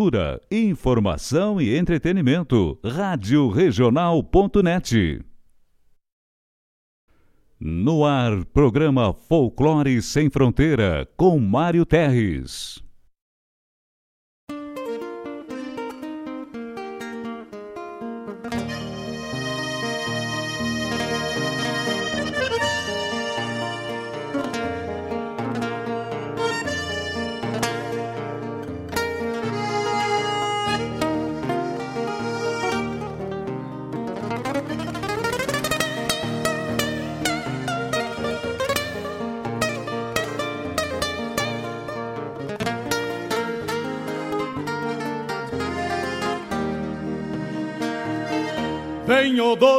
Cultura, informação e entretenimento. Rádio Regional.net. No ar, programa Folclore Sem Fronteira, com Mário Terres.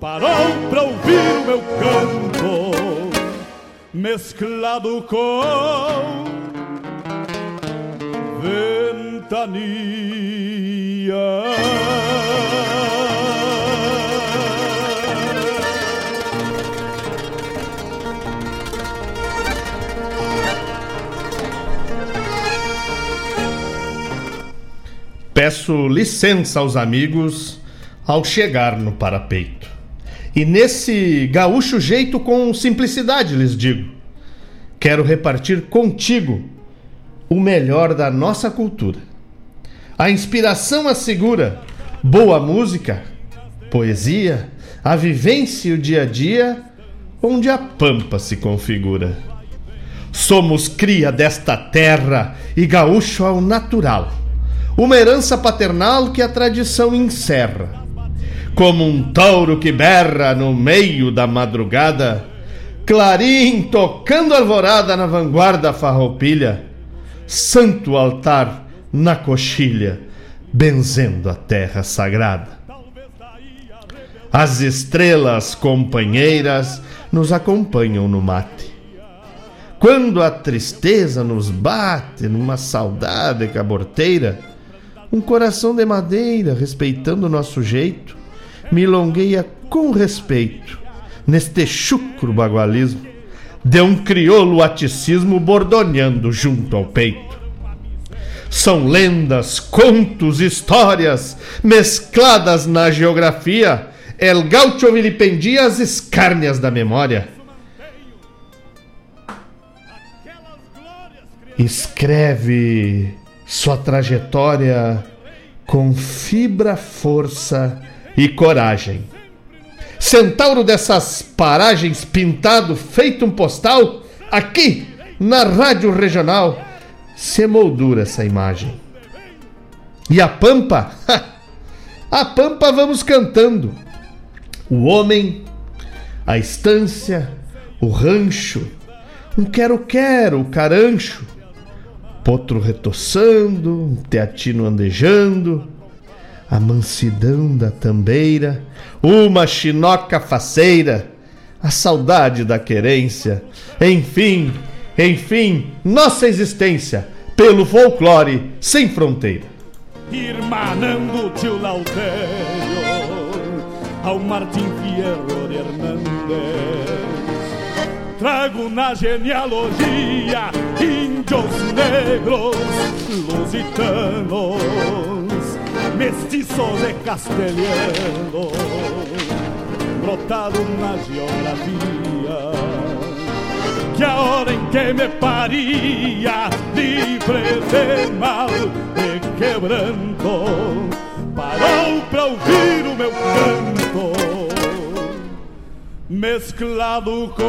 parou pra ouvir o meu canto, mesclado com ventania. Peço licença aos amigos ao chegar no parapeito. E nesse gaúcho jeito com simplicidade lhes digo: quero repartir contigo o melhor da nossa cultura. A inspiração assegura boa música, poesia, a vivência e o dia a dia onde a pampa se configura. Somos cria desta terra e gaúcho ao natural, uma herança paternal que a tradição encerra como um touro que berra no meio da madrugada, clarim tocando alvorada na vanguarda farroupilha, santo altar na coxilha, benzendo a terra sagrada. As estrelas companheiras nos acompanham no mate. Quando a tristeza nos bate numa saudade caborteira, um coração de madeira respeitando o nosso jeito, milongueia com respeito neste chucro bagualismo de um crioulo aticismo bordoneando junto ao peito. São lendas, contos, histórias mescladas na geografia. El gaucho vilipendia as escárnias da memória. Escreve sua trajetória com fibra, força e coragem. Centauro dessas paragens pintado, feito um postal, aqui na Rádio Regional se moldura essa imagem. E a Pampa? a Pampa vamos cantando. O homem, a estância, o rancho, um quero-quero, o carancho, potro retoçando, um teatino andejando, a mansidão da tambeira, uma chinoca faceira, a saudade da querência, enfim, enfim, nossa existência pelo folclore sem fronteira. Irmanando tio Lautério ao Martim Fierro de Hernández. Trago na genealogia índios negros lusitanos mestiços de castelhano, brotado na geografia. Que a hora em que me paria, livre de mal e quebranto, parou pra ouvir o meu canto, mesclado com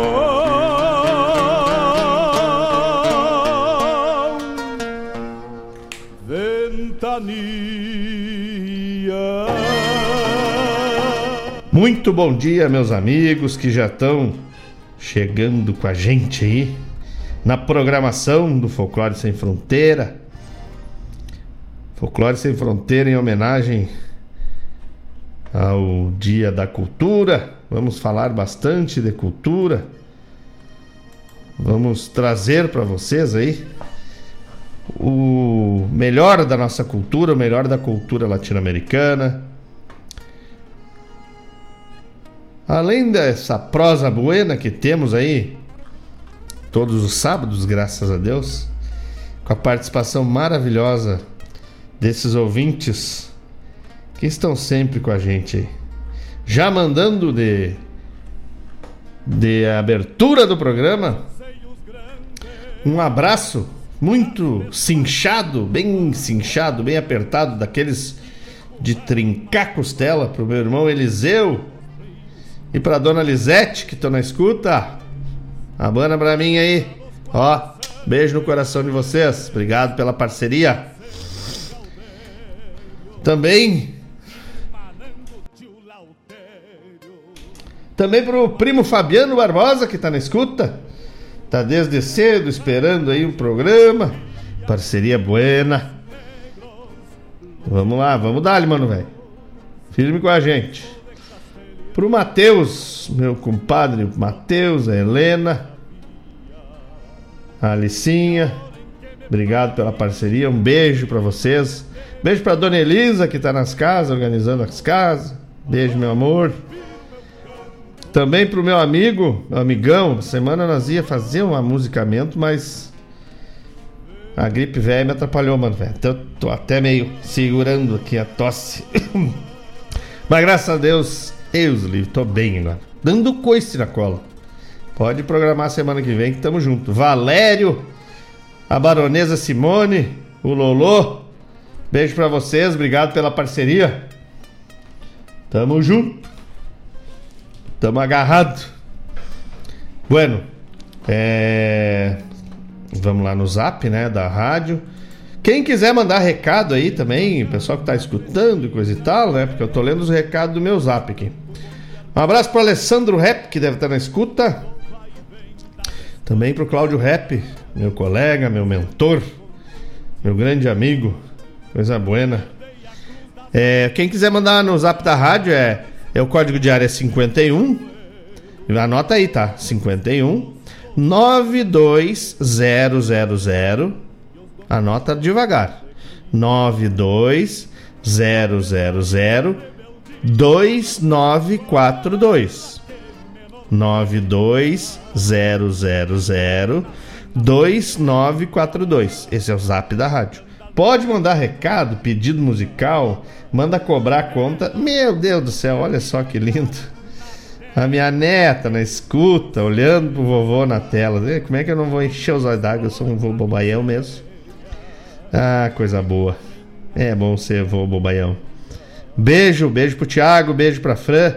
ventania. Muito bom dia, meus amigos que já estão chegando com a gente aí na programação do Folclore Sem Fronteira. Folclore Sem Fronteira em homenagem ao Dia da Cultura. Vamos falar bastante de cultura. Vamos trazer para vocês aí o melhor da nossa cultura, o melhor da cultura latino-americana. Além dessa prosa buena que temos aí todos os sábados, graças a Deus, com a participação maravilhosa desses ouvintes que estão sempre com a gente. Já mandando de de abertura do programa um abraço muito cinchado, bem cinchado, bem apertado daqueles de trincar costela pro meu irmão Eliseu e pra dona Lisete que estão na escuta. Abana pra mim aí. Ó, beijo no coração de vocês. Obrigado pela parceria. Também Também pro primo Fabiano Barbosa, que tá na escuta. Tá desde cedo esperando aí um programa. Parceria buena. Vamos lá, vamos dar, mano, velho. Firme com a gente. Pro Matheus, meu compadre Matheus, a Helena, a Alicinha. Obrigado pela parceria. Um beijo para vocês. Beijo pra Dona Elisa, que tá nas casas, organizando as casas. Beijo, meu amor. Também pro meu amigo, amigão, semana nós ia fazer um musicamento, mas a gripe velha me atrapalhou, mano, velho. Então eu tô até meio segurando aqui a tosse. mas graças a Deus, eu livre, tô bem agora. Dando coice na cola. Pode programar semana que vem que tamo junto. Valério, a baronesa Simone, o Lolô. Beijo para vocês, obrigado pela parceria. Tamo junto. Tamo agarrado. Bueno, é... vamos lá no zap, né, da rádio. Quem quiser mandar recado aí também, pessoal que tá escutando e coisa e tal, né, porque eu tô lendo os recados do meu zap aqui. Um abraço pro Alessandro Rep, que deve estar na escuta. Também pro Cláudio Rep, meu colega, meu mentor, meu grande amigo, coisa buena. É, quem quiser mandar no zap da rádio é é o código de área 51. Anota aí, tá? 51 92000. Anota devagar. 92000 2942. 92000 2942. Esse é o zap da rádio. Pode mandar recado, pedido musical, manda cobrar a conta. Meu Deus do céu, olha só que lindo. A minha neta na escuta, olhando pro vovô na tela. Como é que eu não vou encher os olhos d'água? Eu sou um vô bobaião mesmo. Ah, coisa boa. É bom ser vô bobaião. Beijo, beijo pro Thiago, beijo pra Fran.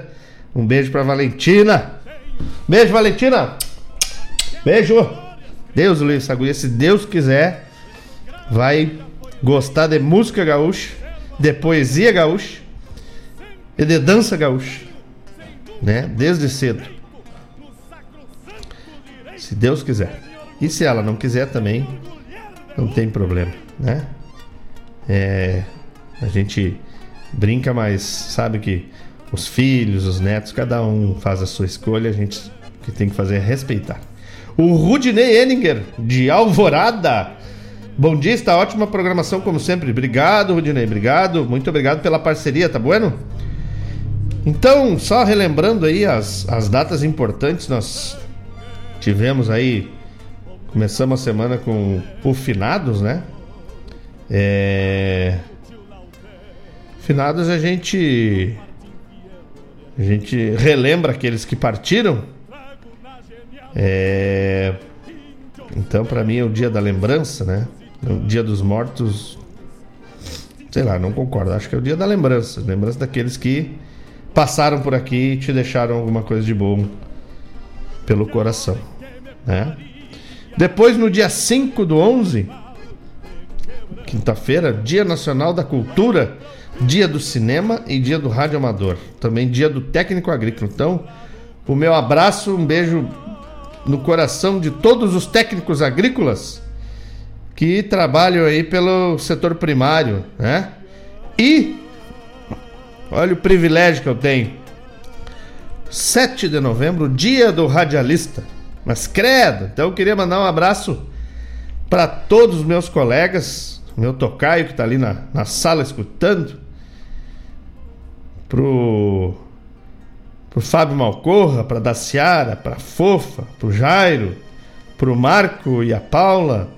Um beijo pra Valentina. Beijo, Valentina. Beijo. Deus, Luiz Saguia, se Deus quiser, vai gostar de música gaúcha, de poesia gaúcha e de dança gaúcha, né? Desde cedo. Se Deus quiser. E se ela não quiser também, não tem problema, né? É, a gente brinca, mas sabe que os filhos, os netos, cada um faz a sua escolha, a gente que tem que fazer é respeitar. O Rudney Enninger, de Alvorada, Bom dia, está ótima programação como sempre. Obrigado, Rudinei, obrigado. Muito obrigado pela parceria, tá bueno? Então, só relembrando aí as, as datas importantes, nós tivemos aí, começamos a semana com o Finados, né? É... Finados a gente a gente relembra aqueles que partiram. É... Então, para mim é o dia da lembrança, né? No Dia dos Mortos. Sei lá, não concordo. Acho que é o dia da lembrança. Lembrança daqueles que passaram por aqui e te deixaram alguma coisa de bom pelo coração. Né? Depois, no dia 5 do 11, quinta-feira, Dia Nacional da Cultura, Dia do Cinema e Dia do Rádio Amador. Também Dia do Técnico Agrícola. Então, o meu abraço, um beijo no coração de todos os técnicos agrícolas que trabalham aí pelo setor primário, né? E olha o privilégio que eu tenho. 7 de novembro, dia do radialista. Mas credo, então eu queria mandar um abraço para todos os meus colegas, meu tocaio que está ali na, na sala escutando, pro pro Fábio Malcorra, para Daciara, para Fofa, pro Jairo, pro Marco e a Paula.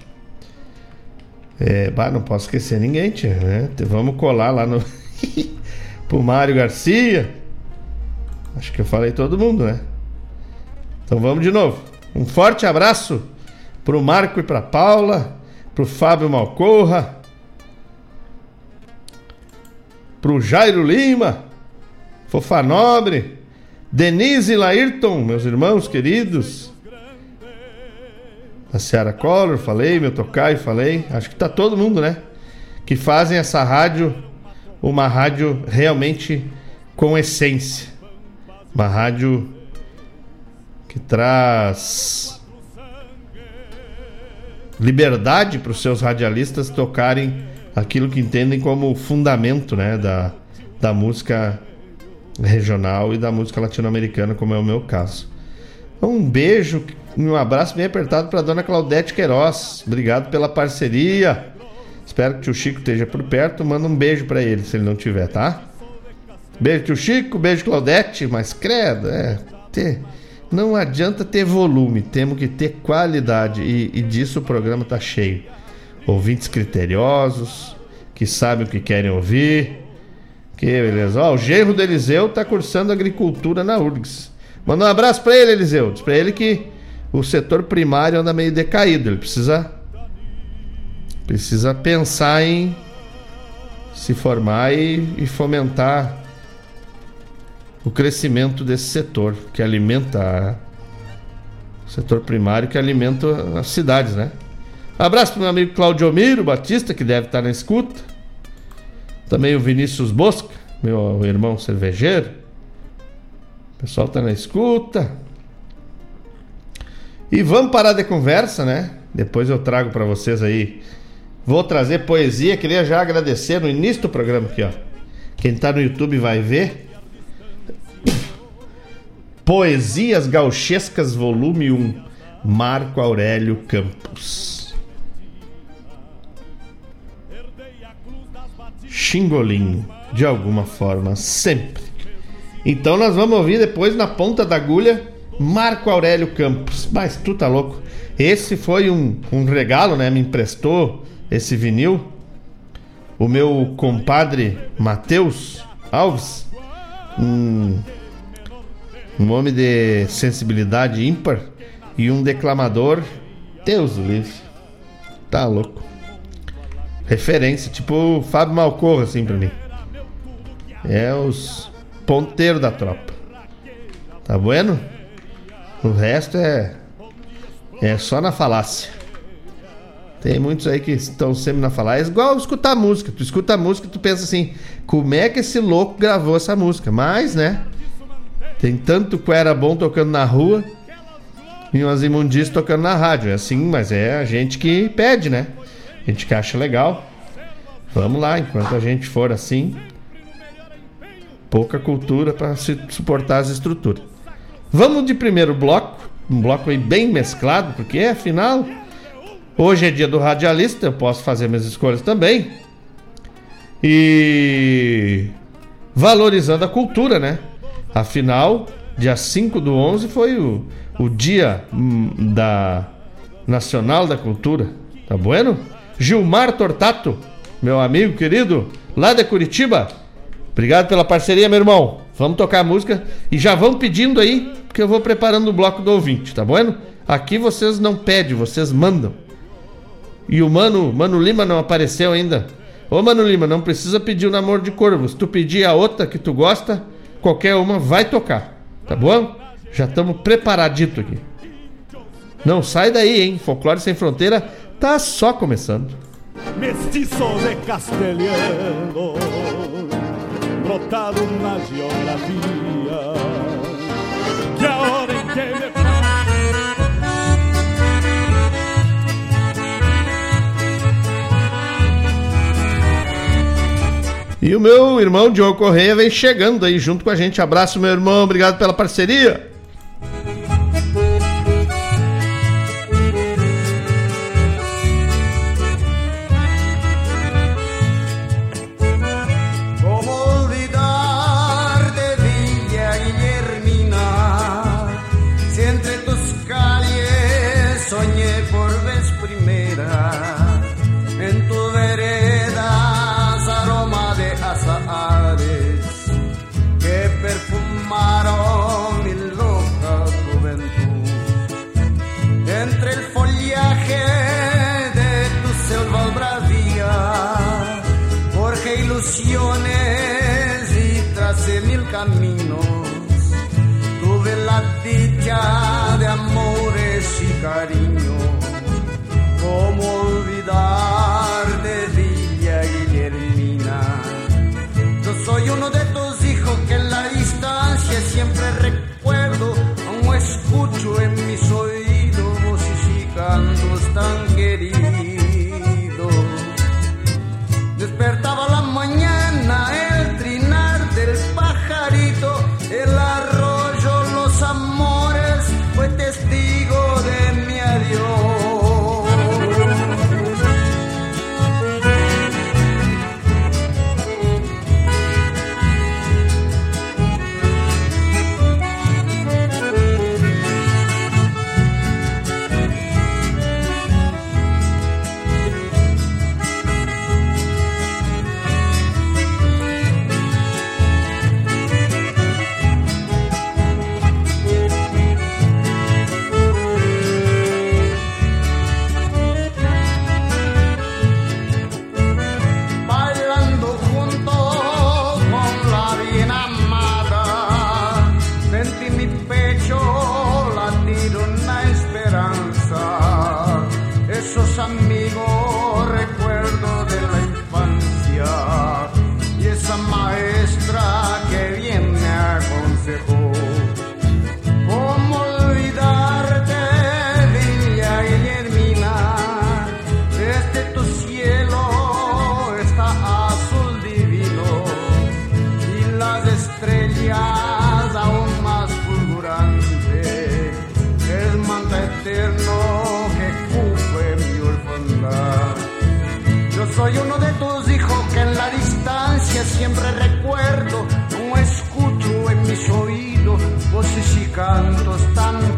É, bah, não posso esquecer ninguém, tia, né? Vamos colar lá no pro Mário Garcia. Acho que eu falei todo mundo, né? Então vamos de novo. Um forte abraço pro Marco e pra Paula, pro Fábio Malcorra, pro Jairo Lima, Fofa Nobre, Denise e Laírton, meus irmãos queridos. A Seara Collor, falei, meu Tocai, falei. Acho que tá todo mundo, né? Que fazem essa rádio uma rádio realmente com essência. Uma rádio que traz liberdade para os seus radialistas tocarem aquilo que entendem como fundamento né, da, da música regional e da música latino-americana, como é o meu caso. Um beijo um abraço bem apertado para dona Claudete Queiroz. Obrigado pela parceria. Espero que o tio Chico esteja por perto. Manda um beijo para ele, se ele não tiver, tá? Beijo, tio Chico. Beijo, Claudete. Mas credo, é. Ter, não adianta ter volume, temos que ter qualidade. E, e disso o programa tá cheio. Ouvintes criteriosos, que sabem o que querem ouvir que beleza. Ó, o genro do Eliseu tá cursando agricultura na URGS. Manda um abraço para ele, Eliseu. Diz pra ele que o setor primário anda meio decaído. Ele precisa. Precisa pensar em se formar e, e fomentar o crescimento desse setor que alimenta o setor primário que alimenta as cidades, né? Abraço para meu amigo Claudio Miro Batista, que deve estar na escuta. Também o Vinícius Bosca, meu irmão cervejeiro. O pessoal tá na escuta. E vamos parar de conversa, né? Depois eu trago para vocês aí. Vou trazer poesia. Queria já agradecer no início do programa aqui, ó. Quem tá no YouTube vai ver. Poesias Gauchescas, volume 1. Marco Aurélio Campos. Xingolinho, de alguma forma, sempre. Então nós vamos ouvir depois na ponta da agulha Marco Aurélio Campos. Mas tu tá louco. Esse foi um, um regalo, né? Me emprestou esse vinil. O meu compadre Matheus Alves, um, um homem de sensibilidade ímpar e um declamador. Deus livre. Tá louco referência, tipo Fábio Malcorra, assim, pra mim. É os ponteiros da tropa. Tá bueno? O resto é. É só na falácia. Tem muitos aí que estão sempre na falácia. É igual escutar música. Tu escuta a música e tu pensa assim: como é que esse louco gravou essa música? Mas, né? Tem tanto que era bom tocando na rua e umas imundícias tocando na rádio. É assim, mas é a gente que pede, né? a gente que acha legal. Vamos lá, enquanto a gente for assim, pouca cultura para suportar as estruturas. Vamos de primeiro bloco, um bloco aí bem mesclado, porque afinal hoje é dia do radialista, eu posso fazer minhas escolhas também. E valorizando a cultura, né? Afinal, dia 5 do 11 foi o, o dia hum, da Nacional da Cultura. Tá bueno? Gilmar Tortato, meu amigo querido, lá de Curitiba. Obrigado pela parceria, meu irmão. Vamos tocar a música e já vão pedindo aí, porque eu vou preparando o bloco do ouvinte, tá bom? Aqui vocês não pedem, vocês mandam. E o Mano, Mano Lima não apareceu ainda. Ô Mano Lima, não precisa pedir o namoro de corvo. Se tu pedir a outra que tu gosta, qualquer uma vai tocar, tá bom? Já estamos preparadito aqui. Não sai daí, hein? Folclore Sem Fronteira tá só começando. Mestiço de castelhano, brotado na geografia, que me E o meu irmão Diogo Correia vem chegando aí junto com a gente. Abraço, meu irmão. Obrigado pela parceria. Guardian.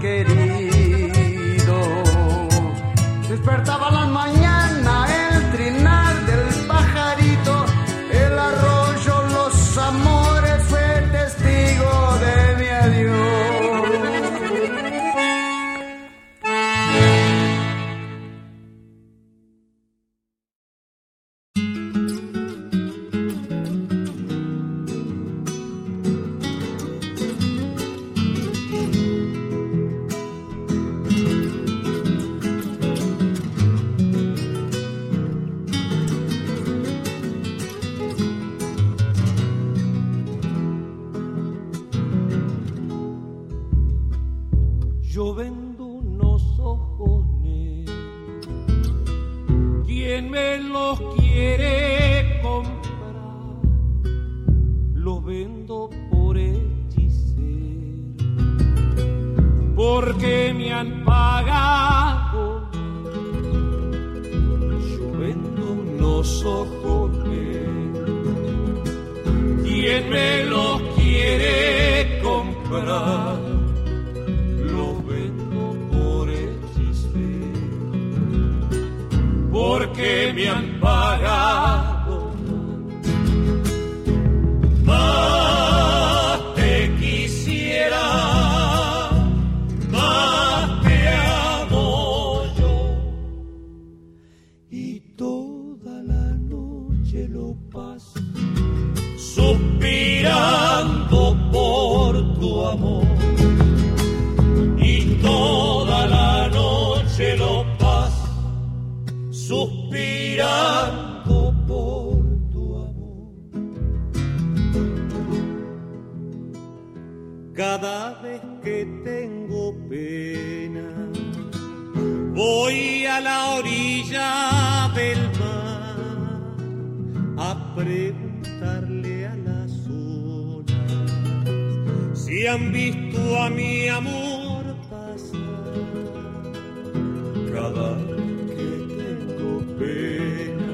get yo vendo unos ojones. ¿Quién me los quiere comprar? Los vendo por hechicer, porque me han pagado. Yo vendo unos ojones. ¿Quién me los quiere comprar? porque me ampara han visto a mi amor pasar cada que tengo pena.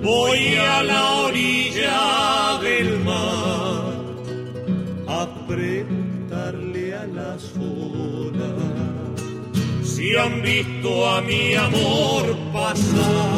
Voy a la orilla del mar a preguntarle a las olas si han visto a mi amor pasar.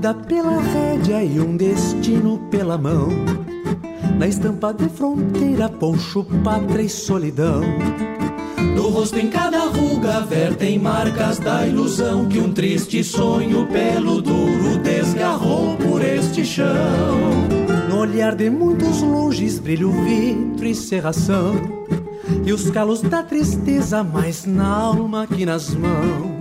Vida pela rédea e um destino pela mão. Na estampa de fronteira, poncho, pátria e solidão. Do rosto em cada ruga vertem marcas da ilusão que um triste sonho pelo duro desgarrou por este chão. No olhar de muitos longes brilha o vidro e serração. E os calos da tristeza mais na alma que nas mãos.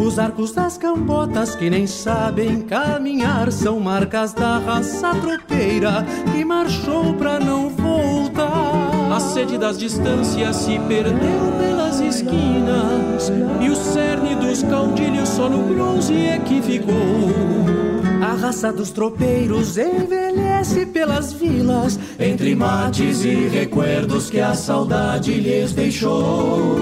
Os arcos das cambotas que nem sabem caminhar são marcas da raça tropeira que marchou pra não voltar. A sede das distâncias se perdeu pelas esquinas e o cerne dos caudilhos só no bronze é que ficou. A raça dos tropeiros envelhece pelas vilas, entre mates e recuerdos que a saudade lhes deixou.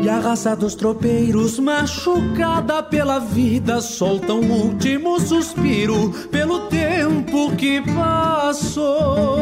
E a raça dos tropeiros, machucada pela vida, solta um último suspiro pelo tempo que passou.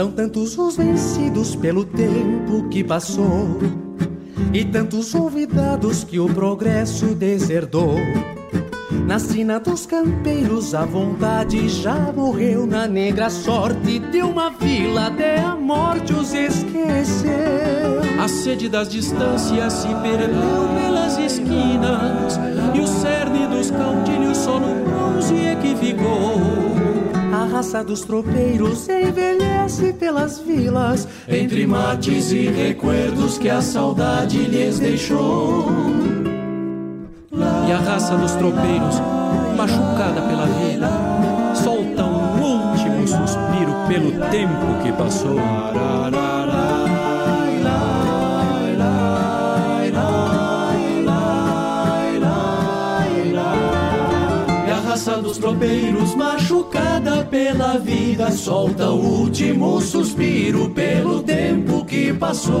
São tantos os vencidos pelo tempo que passou, e tantos olvidados que o progresso deserdou. Na sina dos campeiros, a vontade já morreu. Na negra sorte de uma vila, até a morte os esqueceu. A sede das distâncias se perdeu pelas esquinas e o cerne dos caudilhos só no bronze é que ficou. A raça dos tropeiros envelhece pelas vilas, entre mates e recuerdos que a saudade lhes deixou. E a raça dos tropeiros, machucada pela vida, solta um último suspiro pelo tempo que passou. bombeiros machucada pela vida solta o último suspiro pelo tempo que passou.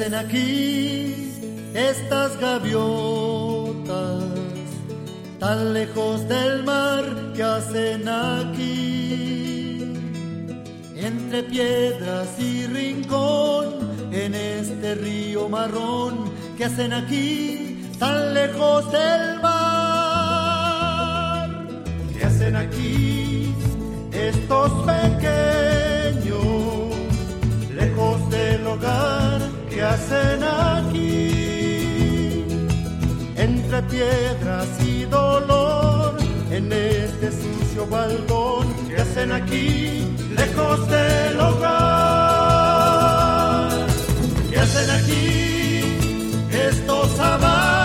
Qué hacen aquí estas gaviotas? Tan lejos del mar, que hacen aquí? Entre piedras y rincón, en este río marrón, Qué hacen aquí? Tan lejos del mar, Qué hacen aquí estos pequeños, lejos del hogar? que hacen aquí, entre piedras y dolor, en este sucio balcón, que hacen aquí, lejos del hogar, que hacen aquí estos amantes.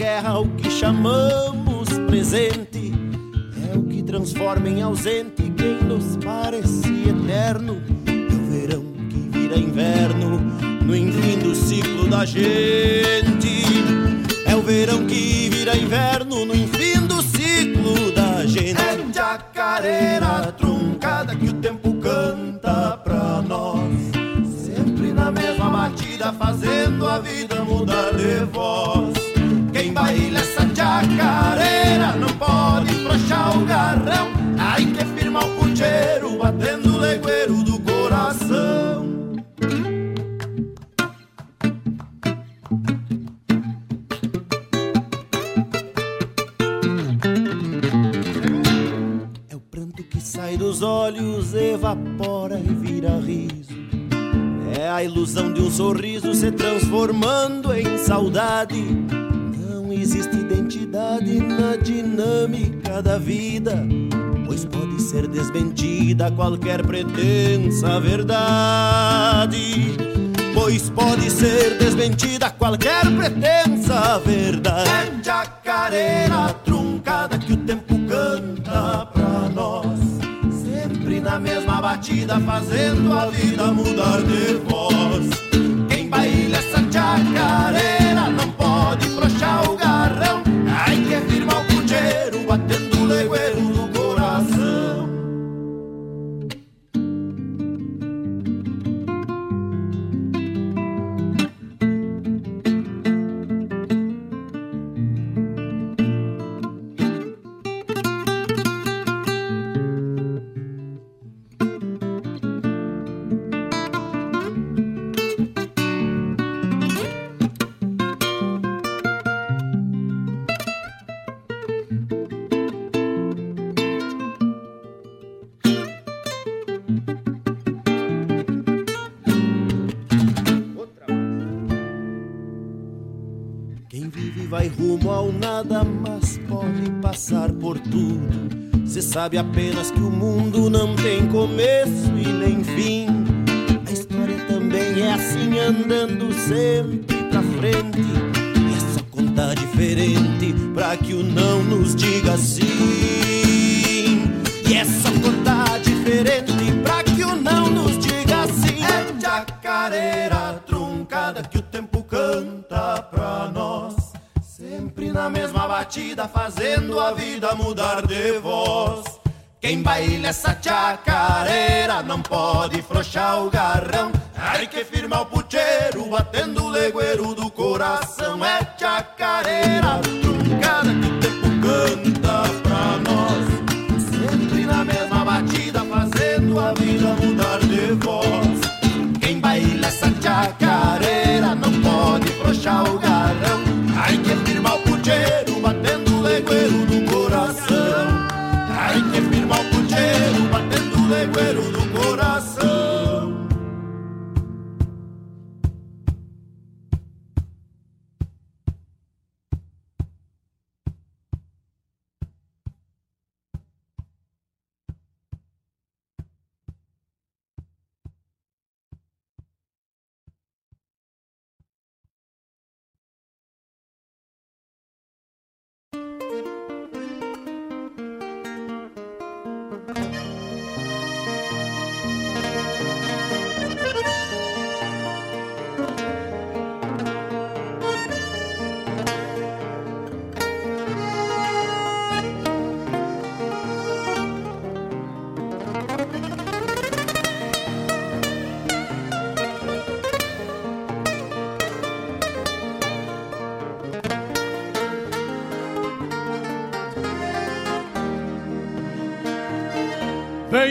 guerra o que chamamos presente é o que transforma em ausente batida, fazendo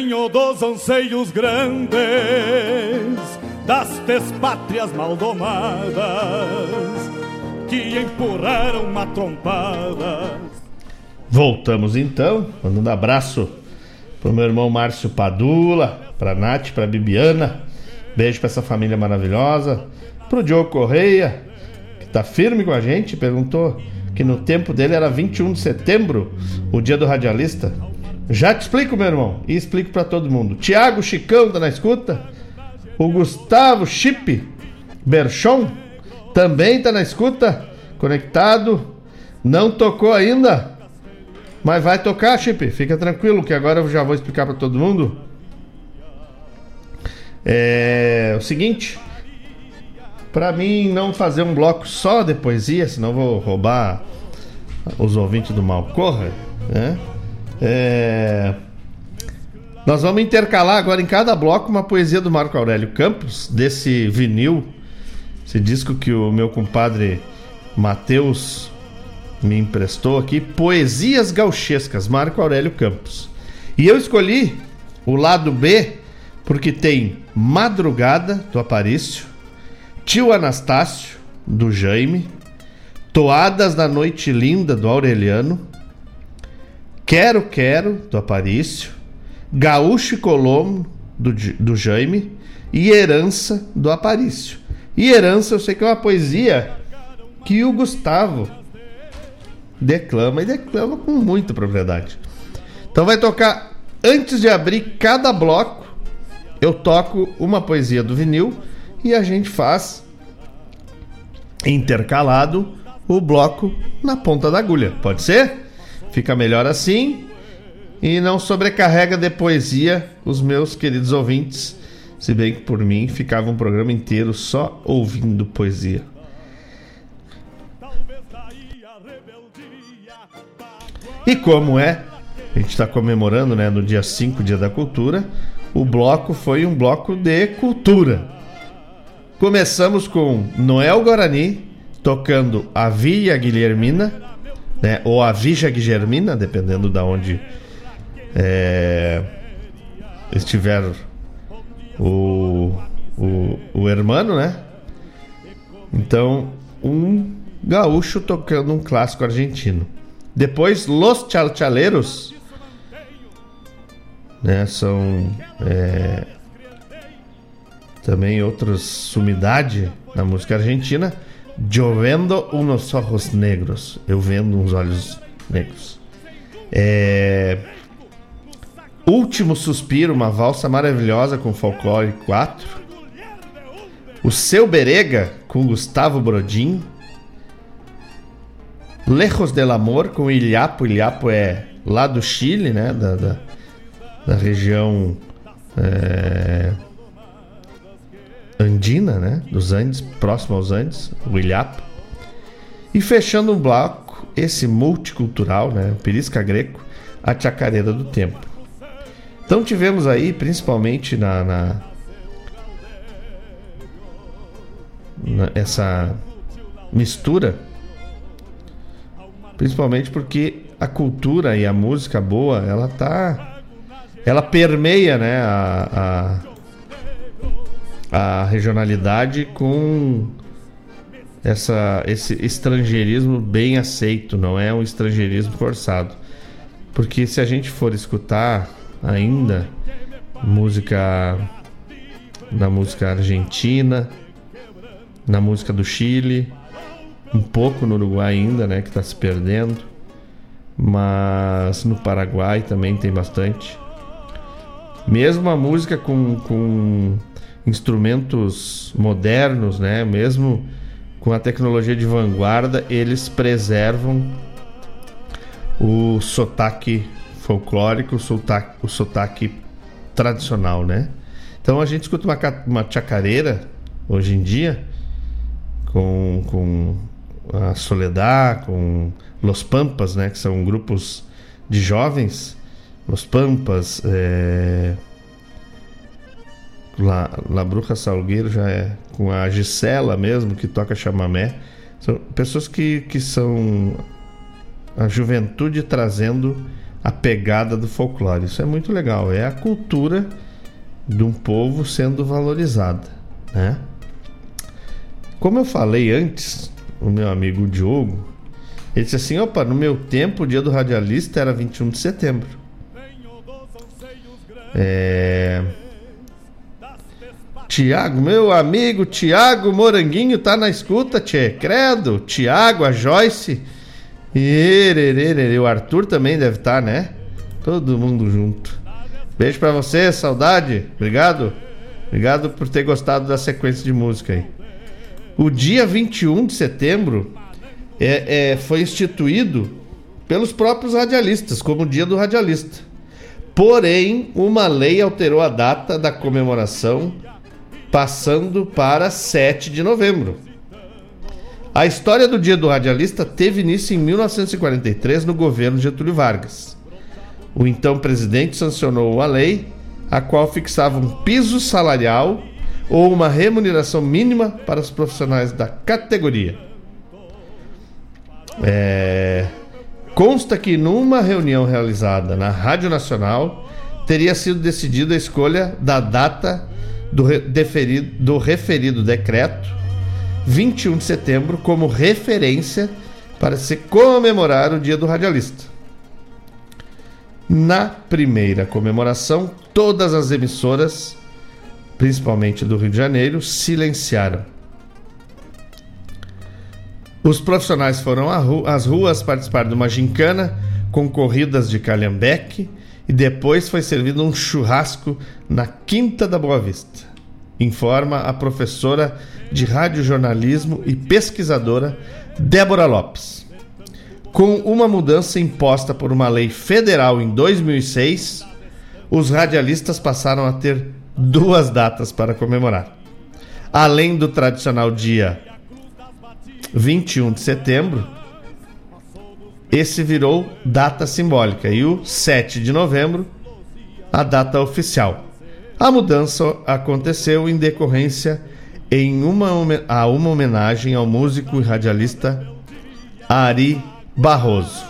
Dos anseios grandes das despátrias maldomadas que empurraram matrompadas. Voltamos então, mandando abraço pro meu irmão Márcio Padula, pra Nath, pra Bibiana. Beijo pra essa família maravilhosa. Pro Diogo Correia, que tá firme com a gente, perguntou que no tempo dele era 21 de setembro, o dia do radialista. Já te explico, meu irmão, e explico pra todo mundo. Tiago Chicão tá na escuta. O Gustavo Chip Berchon também tá na escuta, conectado. Não tocou ainda, mas vai tocar, Chip. Fica tranquilo que agora eu já vou explicar pra todo mundo. É o seguinte, Pra mim não fazer um bloco só de poesia, senão vou roubar os ouvintes do Malcorra, né? É... Nós vamos intercalar agora em cada bloco uma poesia do Marco Aurélio Campos, desse vinil, esse disco que o meu compadre Matheus me emprestou aqui, Poesias Gauchescas, Marco Aurélio Campos. E eu escolhi o lado B porque tem Madrugada, do Aparício, Tio Anastácio, do Jaime, Toadas da Noite Linda, do Aureliano, Quero Quero, do Aparício, Gaúcho e Colombo, do, do Jaime, e Herança, do Aparício. E Herança eu sei que é uma poesia que o Gustavo declama e declama com muita propriedade. Então vai tocar antes de abrir cada bloco, eu toco uma poesia do vinil e a gente faz intercalado o bloco na ponta da agulha. Pode ser? Fica melhor assim e não sobrecarrega de poesia os meus queridos ouvintes. Se bem que por mim ficava um programa inteiro só ouvindo poesia. E como é, a gente está comemorando né, no dia 5, Dia da Cultura, o bloco foi um bloco de cultura. Começamos com Noel Guarani tocando a Via Guilhermina, né, ou a Vija Guilhermina, dependendo da de onde é, estiver o, o, o hermano, né? Então, um gaúcho tocando um clássico argentino. Depois, Los Chalchaleros, né? São é, também outras sumidade na música argentina. Jovendo unos ojos negros. Eu vendo uns olhos negros. É, Último Suspiro, uma valsa maravilhosa com Folclore 4. O Seu Berega com Gustavo Brodin. Lejos del Amor com Ilhapo. Ilhapo é lá do Chile, né? Da, da, da região é, andina, né? Dos Andes, próximo aos Andes, o Ilhapo. E fechando um bloco, esse multicultural, né? Perisca Greco, a Chacareira do Tempo. Então tivemos aí, principalmente na, na, na essa mistura, principalmente porque a cultura e a música boa, ela tá, ela permeia, né, a, a, a regionalidade com essa, esse estrangeirismo bem aceito, não é um estrangeirismo forçado. Porque se a gente for escutar ainda música na música argentina, na música do Chile, um pouco no Uruguai ainda, né, que está se perdendo, mas no Paraguai também tem bastante. Mesmo a música com, com instrumentos modernos, né, mesmo com a tecnologia de vanguarda, eles preservam o sotaque folclórico, o sotaque, o sotaque tradicional, né? Então a gente escuta uma, uma chacareira hoje em dia com, com a Soledad, com Los Pampas, né? Que são grupos de jovens. Los Pampas, é... La, La Bruja Salgueiro já é com a Gisela mesmo, que toca chamamé. São pessoas que, que são a juventude trazendo a pegada do folclore. Isso é muito legal. É a cultura de um povo sendo valorizada, né? Como eu falei antes, o meu amigo Diogo, ele disse assim: opa, no meu tempo o dia do radialista era 21 de setembro. É. Tiago, meu amigo Tiago Moranguinho tá na escuta, tchê. Credo, Tiago, a Joyce. E o Arthur também deve estar, tá, né? Todo mundo junto. Beijo para você, saudade. Obrigado. Obrigado por ter gostado da sequência de música aí. O dia 21 de setembro é, é, foi instituído pelos próprios radialistas, como o dia do radialista. Porém, uma lei alterou a data da comemoração, passando para 7 de novembro. A história do Dia do Radialista teve início em 1943 no governo Getúlio Vargas. O então presidente sancionou a lei, a qual fixava um piso salarial ou uma remuneração mínima para os profissionais da categoria. É... Consta que numa reunião realizada na Rádio Nacional teria sido decidida a escolha da data do, deferido, do referido decreto 21 de setembro como referência para se comemorar o Dia do Radialista. Na primeira comemoração, todas as emissoras, principalmente do Rio de Janeiro, silenciaram. Os profissionais foram às ruas participar de uma gincana com corridas de calhambeque e depois foi servido um churrasco na Quinta da Boa Vista. Informa a professora de radiojornalismo e pesquisadora Débora Lopes. Com uma mudança imposta por uma lei federal em 2006, os radialistas passaram a ter duas datas para comemorar. Além do tradicional dia 21 de setembro, esse virou data simbólica e o 7 de novembro, a data oficial. A mudança aconteceu em decorrência em uma, a uma homenagem ao músico e radialista Ari Barroso.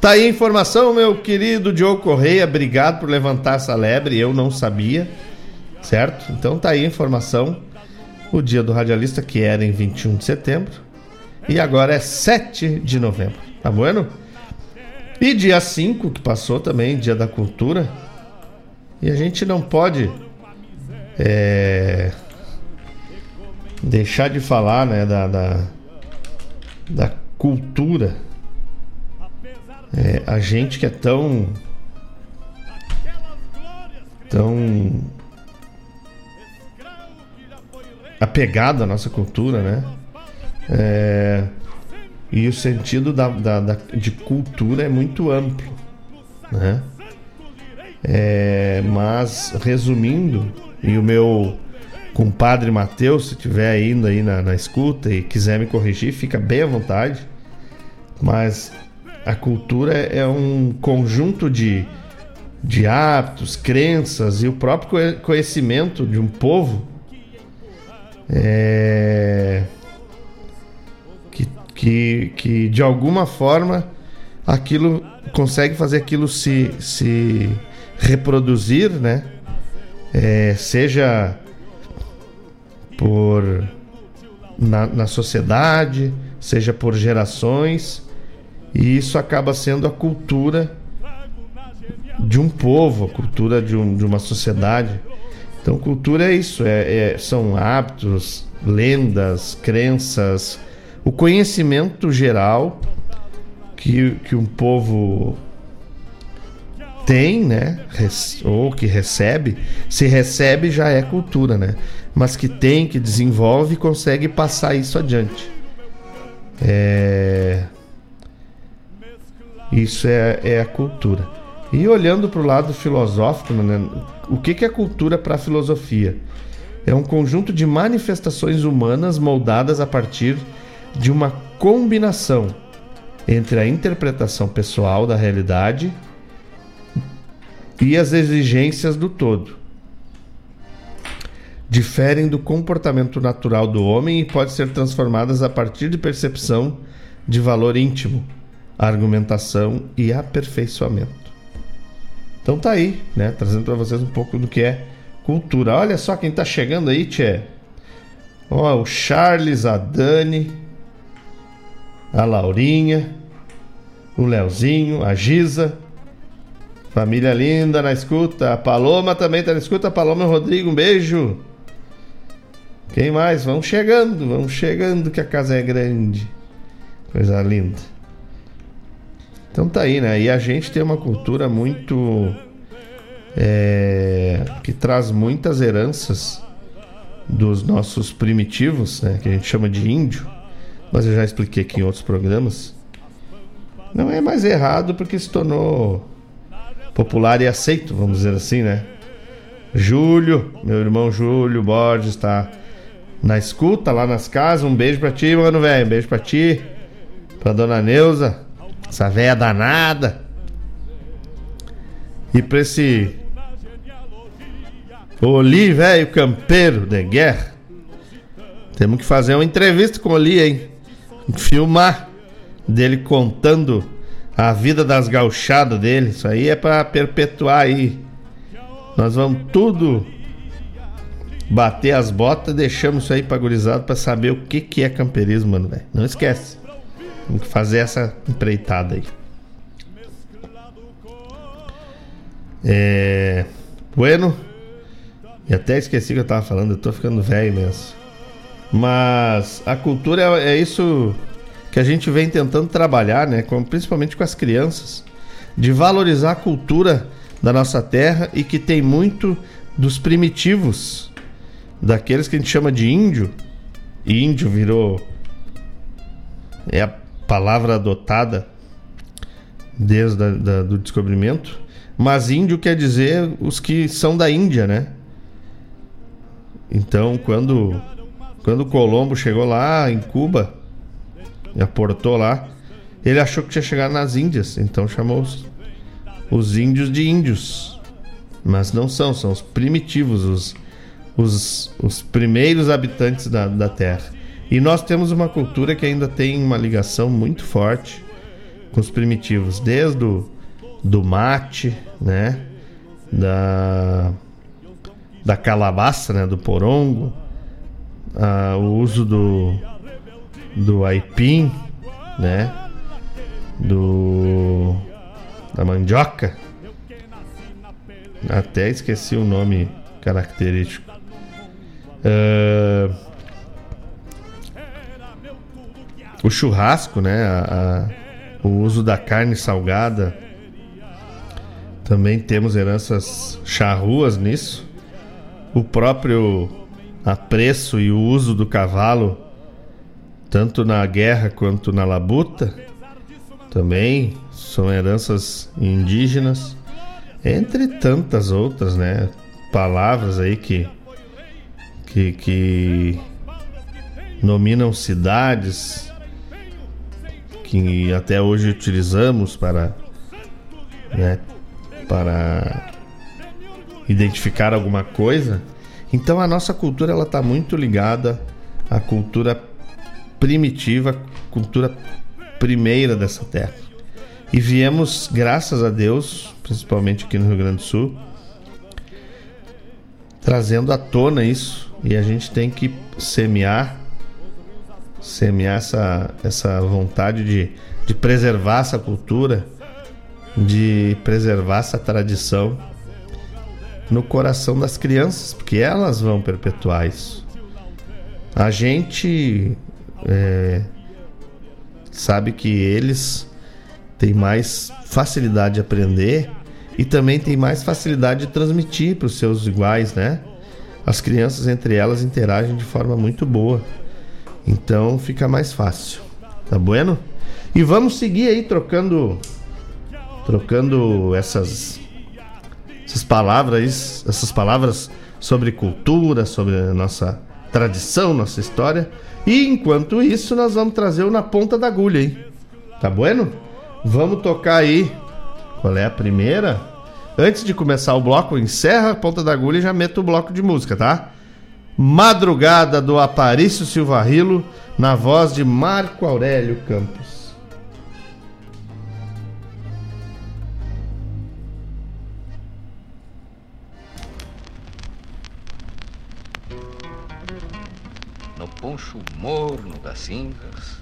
Tá aí a informação, meu querido Diogo Correia. Obrigado por levantar essa lebre. Eu não sabia, certo? Então tá aí a informação. O dia do radialista, que era em 21 de setembro. E agora é 7 de novembro. Tá bueno? E dia 5, que passou também, dia da cultura. E a gente não pode é, deixar de falar né, da, da, da cultura. É, a gente que é tão. tão. apegado à nossa cultura, né? É, e o sentido da, da, da, de cultura é muito amplo, né? É, mas resumindo, e o meu compadre Matheus, se estiver ainda aí na, na escuta e quiser me corrigir, fica bem à vontade. Mas a cultura é um conjunto de, de hábitos, crenças e o próprio conhecimento de um povo é, que, que, de alguma forma aquilo consegue fazer aquilo se, se reproduzir, né? É, seja por na, na sociedade, seja por gerações, e isso acaba sendo a cultura de um povo, a cultura de, um, de uma sociedade. Então, cultura é isso: é, é, são hábitos, lendas, crenças, o conhecimento geral que, que um povo tem, né? Ou que recebe. Se recebe, já é cultura, né? Mas que tem, que desenvolve e consegue passar isso adiante. É... Isso é, é a cultura. E olhando para o lado filosófico, né? o que, que é cultura para a filosofia? É um conjunto de manifestações humanas moldadas a partir de uma combinação entre a interpretação pessoal da realidade e as exigências do todo. Diferem do comportamento natural do homem e podem ser transformadas a partir de percepção de valor íntimo, argumentação e aperfeiçoamento. Então tá aí, né, trazendo para vocês um pouco do que é cultura. Olha só quem tá chegando aí, tchê. Ó, o Charles, a Dani, a Laurinha, o Leozinho, a Giza, Família linda na escuta. A Paloma também tá na escuta. Paloma e Rodrigo, um beijo. Quem mais? Vamos chegando, vamos chegando que a casa é grande. Coisa linda. Então tá aí, né? E a gente tem uma cultura muito. É, que traz muitas heranças dos nossos primitivos, né? Que a gente chama de índio. Mas eu já expliquei aqui em outros programas. Não é mais errado porque se tornou popular e aceito, vamos dizer assim, né? Júlio, meu irmão Júlio Borges está na escuta lá nas casas. Um beijo pra ti, mano, velho. Um beijo pra ti. Pra dona Neuza, essa véia danada. E pra esse Oli, velho, campeiro de guerra. Temos que fazer uma entrevista com o Oli, hein? Filmar dele contando a vida das gauchadas dele. Isso aí é para perpetuar aí. Nós vamos tudo bater as botas, deixamos isso aí pra gurizada pra saber o que, que é camperismo, mano, velho. Não esquece. Tem que fazer essa empreitada aí. É. Bueno. E até esqueci que eu tava falando, eu tô ficando velho mesmo. Mas a cultura é, é isso que a gente vem tentando trabalhar, né, com, principalmente com as crianças, de valorizar a cultura da nossa terra e que tem muito dos primitivos, daqueles que a gente chama de índio. E índio virou é a palavra adotada desde o descobrimento, mas índio quer dizer os que são da Índia, né? Então, quando quando Colombo chegou lá em Cuba e aportou lá, ele achou que tinha chegado nas Índias, então chamou os, os índios de índios. Mas não são, são os primitivos, os, os, os primeiros habitantes da, da Terra. E nós temos uma cultura que ainda tem uma ligação muito forte com os primitivos, desde o do mate, né? Da, da calabaça, né? Do porongo, o uso do, do aipim, né? Do da mandioca. Até esqueci o nome característico. Uh, o churrasco, né? A, a, o uso da carne salgada. Também temos heranças charruas nisso. O próprio apreço e o uso do cavalo, tanto na guerra quanto na labuta, também são heranças indígenas, entre tantas outras, né? Palavras aí que que, que nominam cidades que até hoje utilizamos para né, para identificar alguma coisa então a nossa cultura ela está muito ligada à cultura primitiva, cultura primeira dessa terra. E viemos, graças a Deus, principalmente aqui no Rio Grande do Sul, trazendo à tona isso. E a gente tem que semear, semear essa, essa vontade de, de preservar essa cultura, de preservar essa tradição no coração das crianças, porque elas vão perpetuar isso. A gente é, sabe que eles têm mais facilidade de aprender e também têm mais facilidade de transmitir para os seus iguais, né? As crianças entre elas interagem de forma muito boa. Então fica mais fácil. Tá bueno? E vamos seguir aí trocando trocando essas essas palavras, essas palavras sobre cultura, sobre nossa tradição, nossa história. E enquanto isso, nós vamos trazer o na ponta da agulha, hein? Tá bueno? Vamos tocar aí. Qual é a primeira? Antes de começar o bloco, encerra a ponta da agulha e já meto o bloco de música, tá? Madrugada do Aparício Silva Rilo, na voz de Marco Aurélio Campos. Poncho morno das cinzas,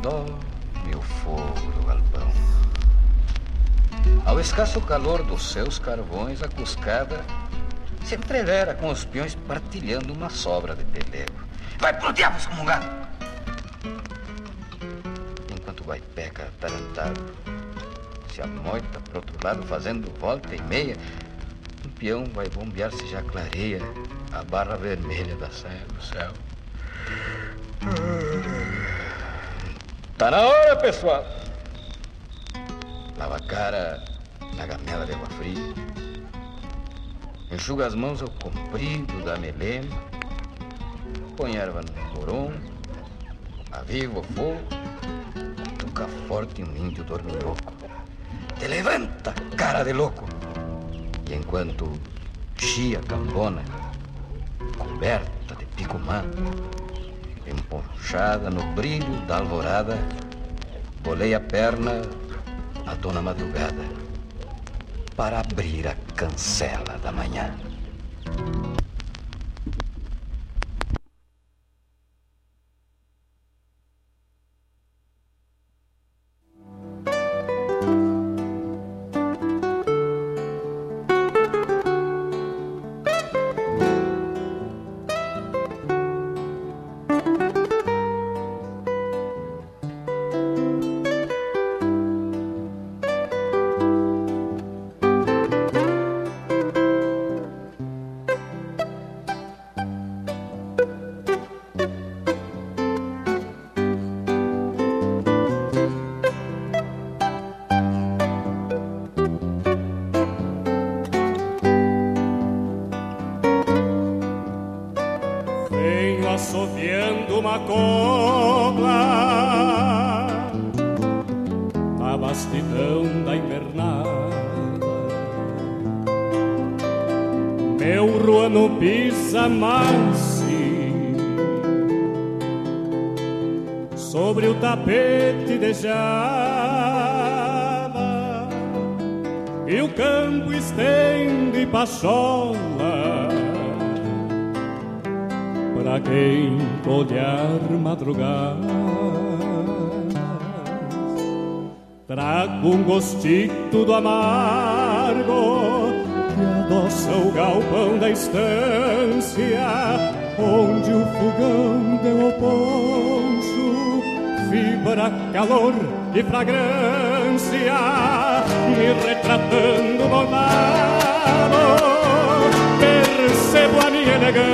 dorme o fogo do galpão. Ao escasso calor dos seus carvões, a cuscada se entrevera com os peões partilhando uma sobra de pelego. Vai pro diabo, excomungado! Enquanto vai peca atarantado, se amoita pro outro lado fazendo volta e meia, um peão vai bombear se já clareia a barra vermelha da saia do céu. Tá na hora, pessoal. Lava a cara na gamela de água fria. Enxuga as mãos ao comprido da melena. Põe erva no porão. Aviva o fogo. Tuca forte um índio dorminhoco. Te levanta, cara de louco. E enquanto chia cambona, coberta de picumã, emponchada no brilho da alvorada, bolei a perna a dona madrugada para abrir a cancela da manhã. Gostito do amargo que adoça o galpão da estância, onde o fogão deu ao poncho, fibra, calor e fragrância, me retratando bordado, percebo a minha elegância.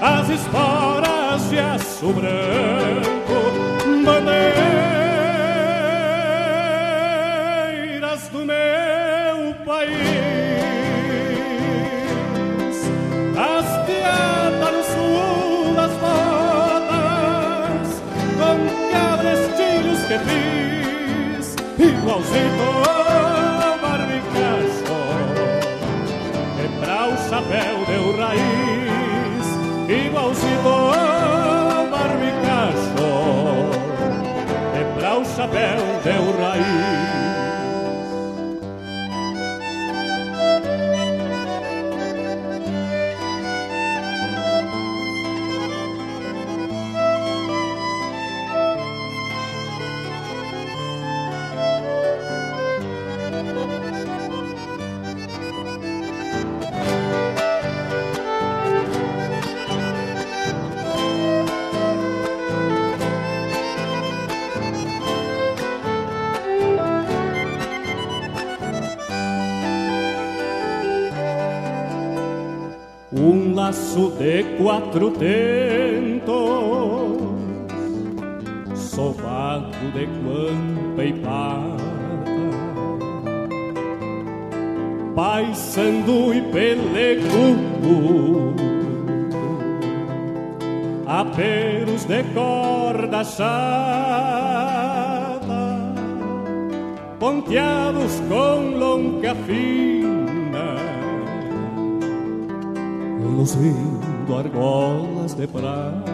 As esporas de aço branco, igualzinho ao barbicacho, quebrar o chapéu deu raiz. Laço de quatro tentos, sovado de guampa e pata, paisando e pelecudo, aperos de corda chata, luzindo argolas de prata.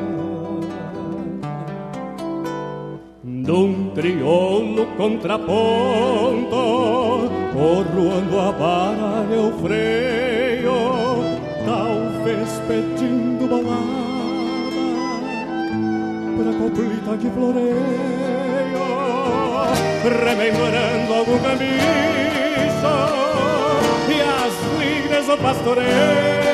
Num triolo contraponto, corroando a vara e o freio, talvez pedindo balada pra coplita que floreio, rememorando algum caminho e as lides do pastoreio.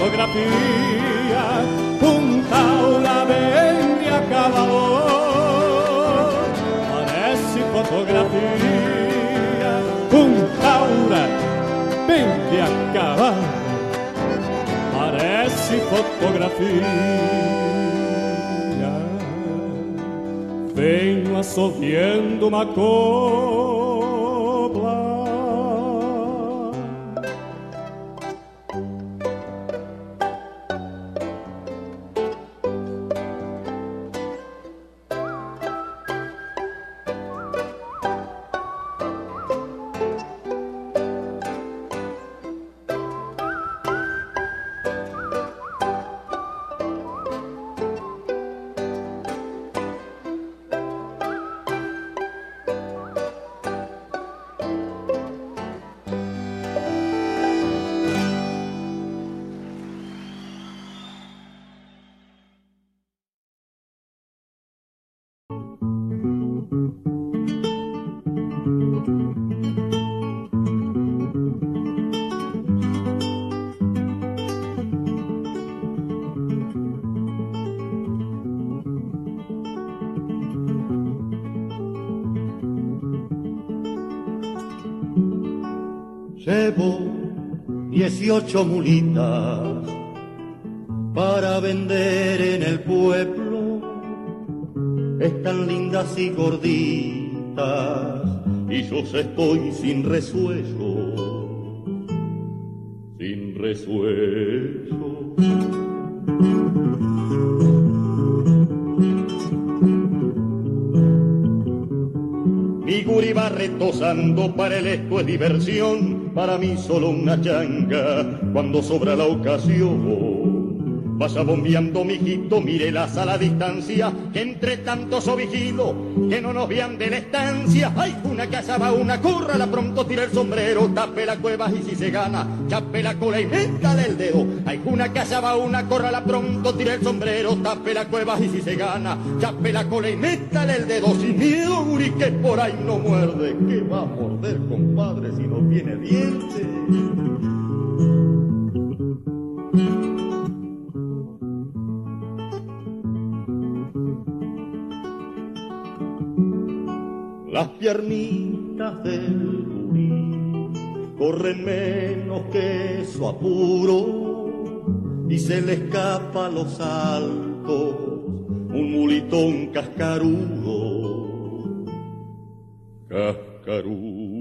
Fotografia, um taura vem a cavalo, parece fotografia, fotografia. Venho assoviando uma copla. 18 mulitas para vender en el pueblo. Están lindas y gorditas y yo estoy sin resuello, sin resuello. Para el esto es diversión, para mí solo una changa, cuando sobra la ocasión. Vaya bombeando, mijito, mire la sala a distancia, que entre tantos o vigilo, que no nos vean de la estancia. Hay una casa va una curra, la pronto tira el sombrero, tape la cueva y si se gana, chape la cola y métale el dedo. Hay una casa va una corra, la pronto tira el sombrero, tape la cueva y si se gana, chape la cola y métale el dedo. Sin miedo, guri, que por ahí no muerde, que va a morder, compadre, si no tiene dientes. Piernitas del gurí corren menos que su apuro y se le escapa a los altos un mulitón cascarudo. Cascarudo.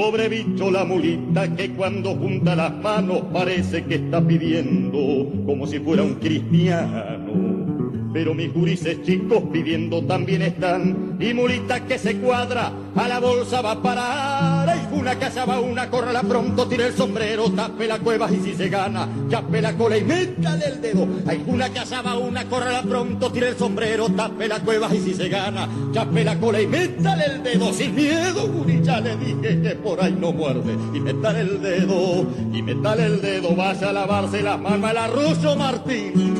Pobre bicho la mulita que cuando junta las manos parece que está pidiendo como si fuera un cristiano. Pero mis gurises chicos pidiendo también están y mulita que se cuadra a la bolsa va a parar. Ay, una casa va una, córrala pronto, tira el sombrero, tape la cueva y si se gana, chape la cola y métale el dedo. Hay una casa va una, córrala pronto, tira el sombrero, tape la cueva y si se gana, chape la cola y métale el dedo. Sin miedo, guri, ya le dije que por ahí no muerde. Y métale el dedo, y métale el dedo, vaya a lavarse las manos al arroyo Martín.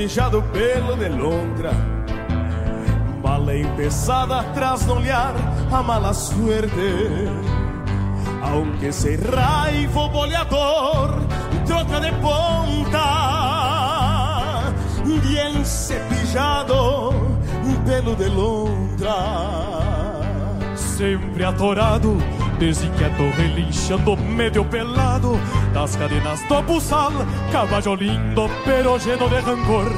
Semejado pelo de longra. Bala empezada atrás no olhar, a mala suerte. Aunque se raivo boleador, troca de ponta. Bien cepillado, pelo de lontra. Sempre atorado, desinquieto relinchando medio pelado Das cadenas do buçal, caballo lindo pero de rancor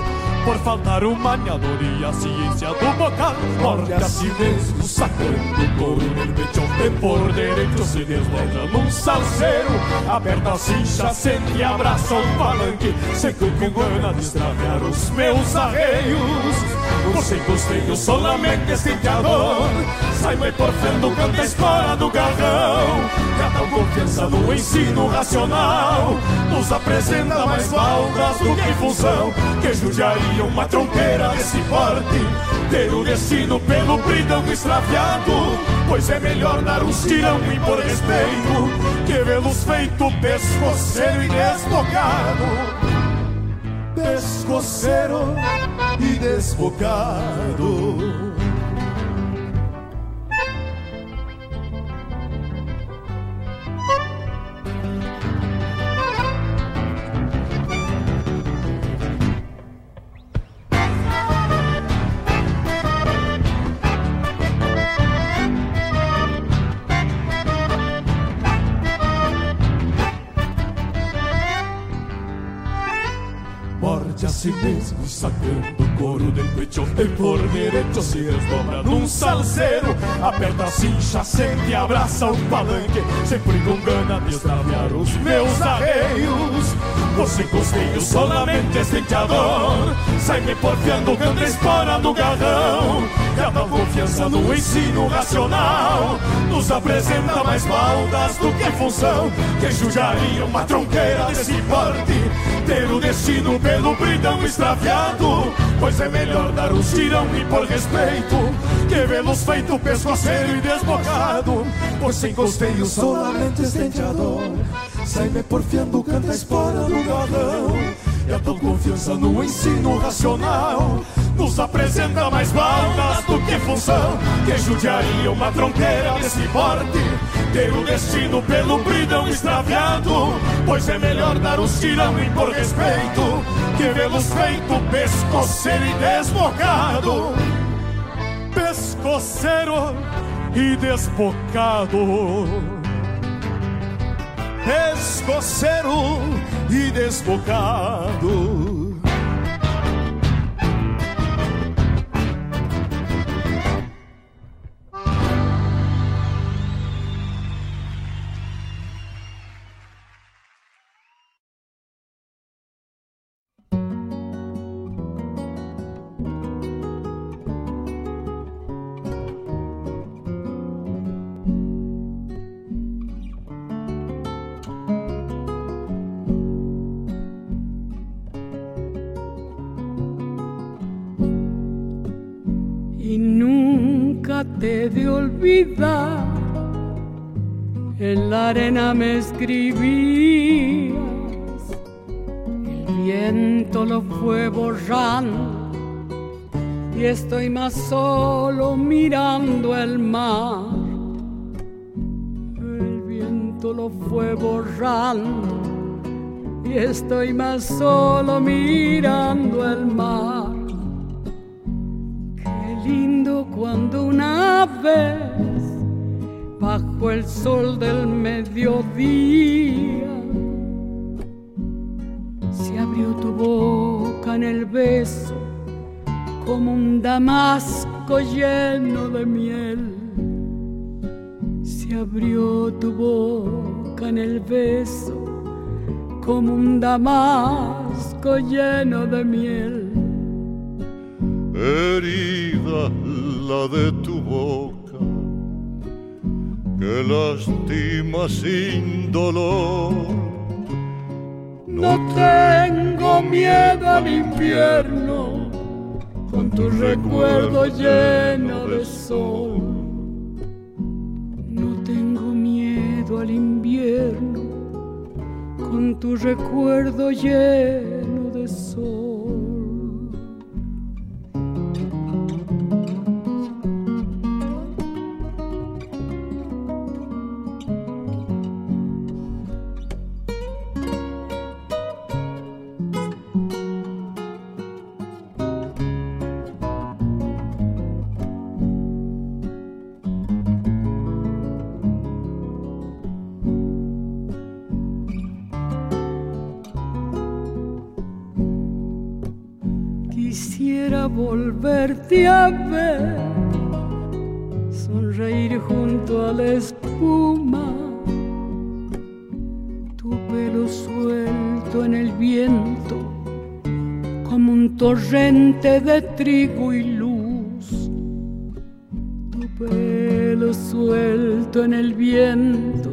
Por faltar um maniador e a ciência do bocal Morde a si mesmo, sacando o couro no pecho De por direito se desdobra num salseiro Aperta a cincha, sente e abraça o palanque Seco com gana de os meus arreios Sem costeio, solamente estinteador Sai mãe porfiando, canta a espora do garrão. Cada um confiança no ensino racional Nos apresenta mais faltas do que função Que judiaria uma tronqueira desse porte Ter o destino pelo bridão extraviado. Pois é melhor dar uns tirão e por respeito Que vê-los feito pescoceiro e desbocado Pescoceiro e desbocado si mesmo sacando couro de pecho E por direito se desdobra num salseiro Aperta a cincha, sente abraça o palanque Sempre com gana de extraviar os meus arreios Você costeio solamente estenteador Sai me porfiando, canta espora no garrão E a tal confiança no ensino racional. Nos apresenta mais baldas do que função. Que judiaria uma tronqueira desse porte. Ter o destino pelo bridão extraviado. Pois é melhor dar um tirão e por respeito. Que vê-los feito pescoceiro e desbocado. Pois sem costeio solamente estenteador Sai me porfiando, canta a espora no galão. E a tal confiança no ensino racional Nos apresenta mais baldas do que função. Que judiaria uma tronqueira desse porte? Ter o destino pelo bridão extraviado. Pois é melhor dar um tirão e por respeito Que vê-los feito pescoceiro e desbocado. Pescoceiro e desbocado. Pescoceiro e desbocado. Olvidar. En la arena me escribías, el viento lo fue borrando y estoy más solo mirando el mar. El viento lo fue borrando y estoy más solo mirando el mar lindo cuando una vez bajo el sol del mediodía se abrió tu boca en el beso como un damasco lleno de miel. Se abrió tu boca en el beso como un damasco lleno de miel herida la de tu boca, que lastima sin dolor. No tengo miedo al invierno, con tu recuerdo lleno de sol. No tengo miedo al invierno, con tu recuerdo lleno de sol. Volverte a ver, sonreír junto a la espuma, tu pelo suelto en el viento, como un torrente de trigo y luz. Tu pelo suelto en el viento,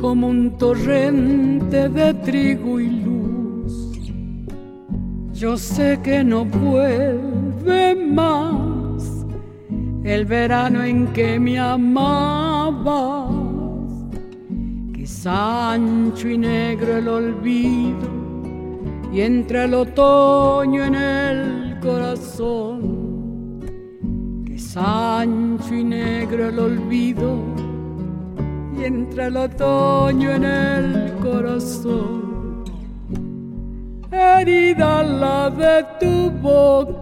como un torrente de trigo y luz. Yo sé que no más el verano en que me amabas, que ancho y negro el olvido y entre el otoño en el corazón, que ancho y negro el olvido y entre el otoño en el corazón. Herida la de tu boca,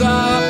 rumos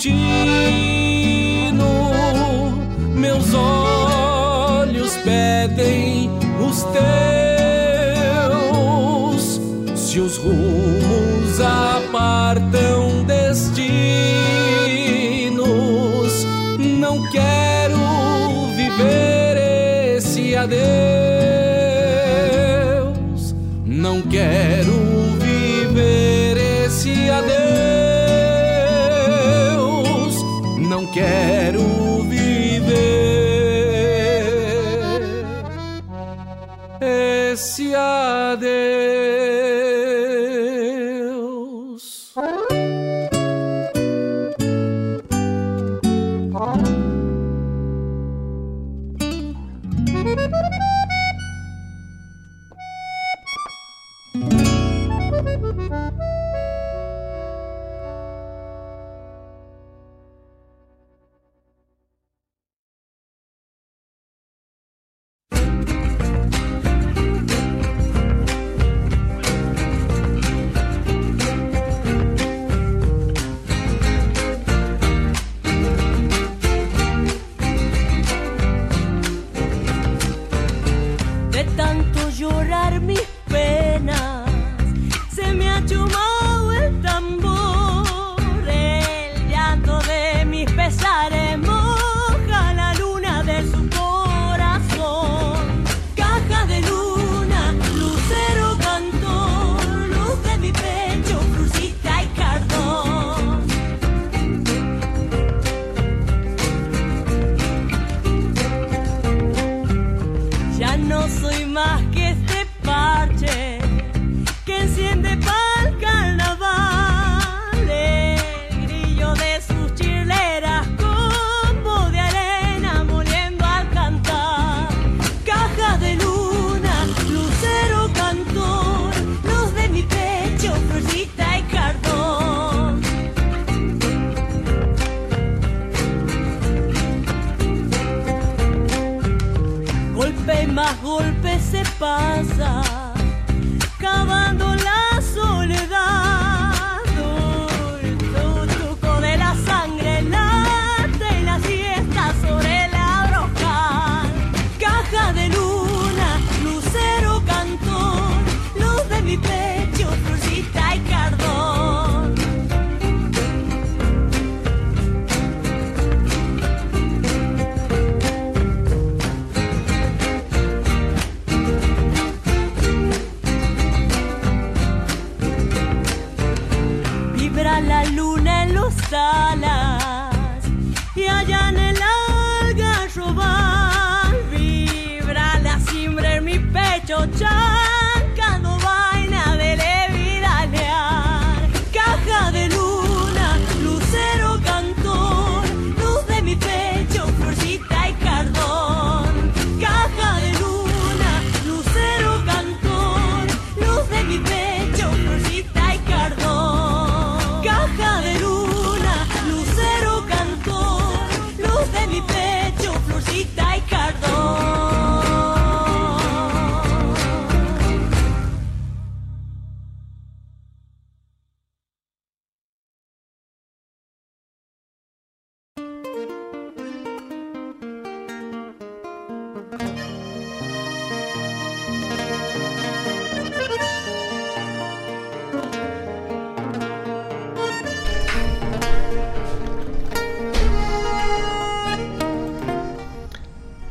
o tino, meus olhos pedem os teus. Se os rumos apartam destinos,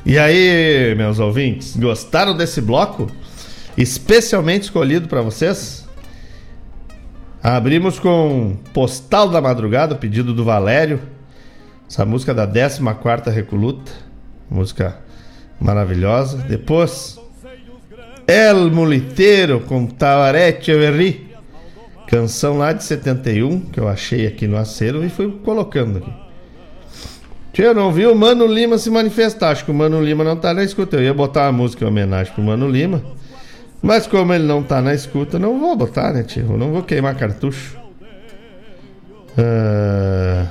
E aí, meus ouvintes, gostaram desse bloco? Especialmente escolhido para vocês? Abrimos com Postal da Madrugada, pedido do Valério. Essa música da 14ª Recoluta. Música maravilhosa. Depois, El Muliteiro com Tawarete Everri. Canção lá de 71, que eu achei aqui no acervo e fui colocando aqui. Eu não vi o Mano Lima se manifestar. Acho que o Mano Lima não tá na escuta. Eu ia botar uma música em homenagem pro Mano Lima. Mas como ele não tá na escuta, não vou botar, né, tio? Não vou queimar cartucho. Ah,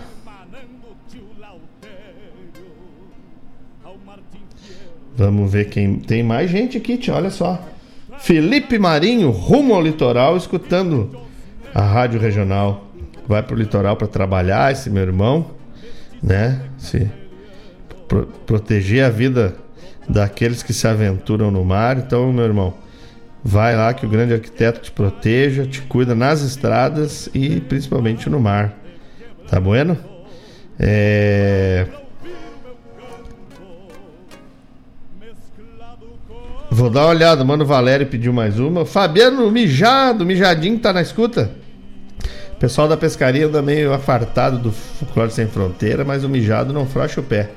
Vamos ver quem. Tem mais gente aqui, tio. Olha só. Felipe Marinho, rumo ao litoral, escutando a rádio regional. Vai pro litoral para trabalhar, esse meu irmão, né? Se pro- proteger a vida daqueles que se aventuram no mar. Então, meu irmão, vai lá que o grande arquiteto te proteja, te cuida nas estradas e principalmente no mar. Tá bueno? É... Vou dar uma olhada, mano Valério pediu mais uma. Fabiano Mijado, Mijadinho tá na escuta. O pessoal da pescaria anda meio afartado do Folclore Sem Fronteira, mas o Mijado não frouxa o pé.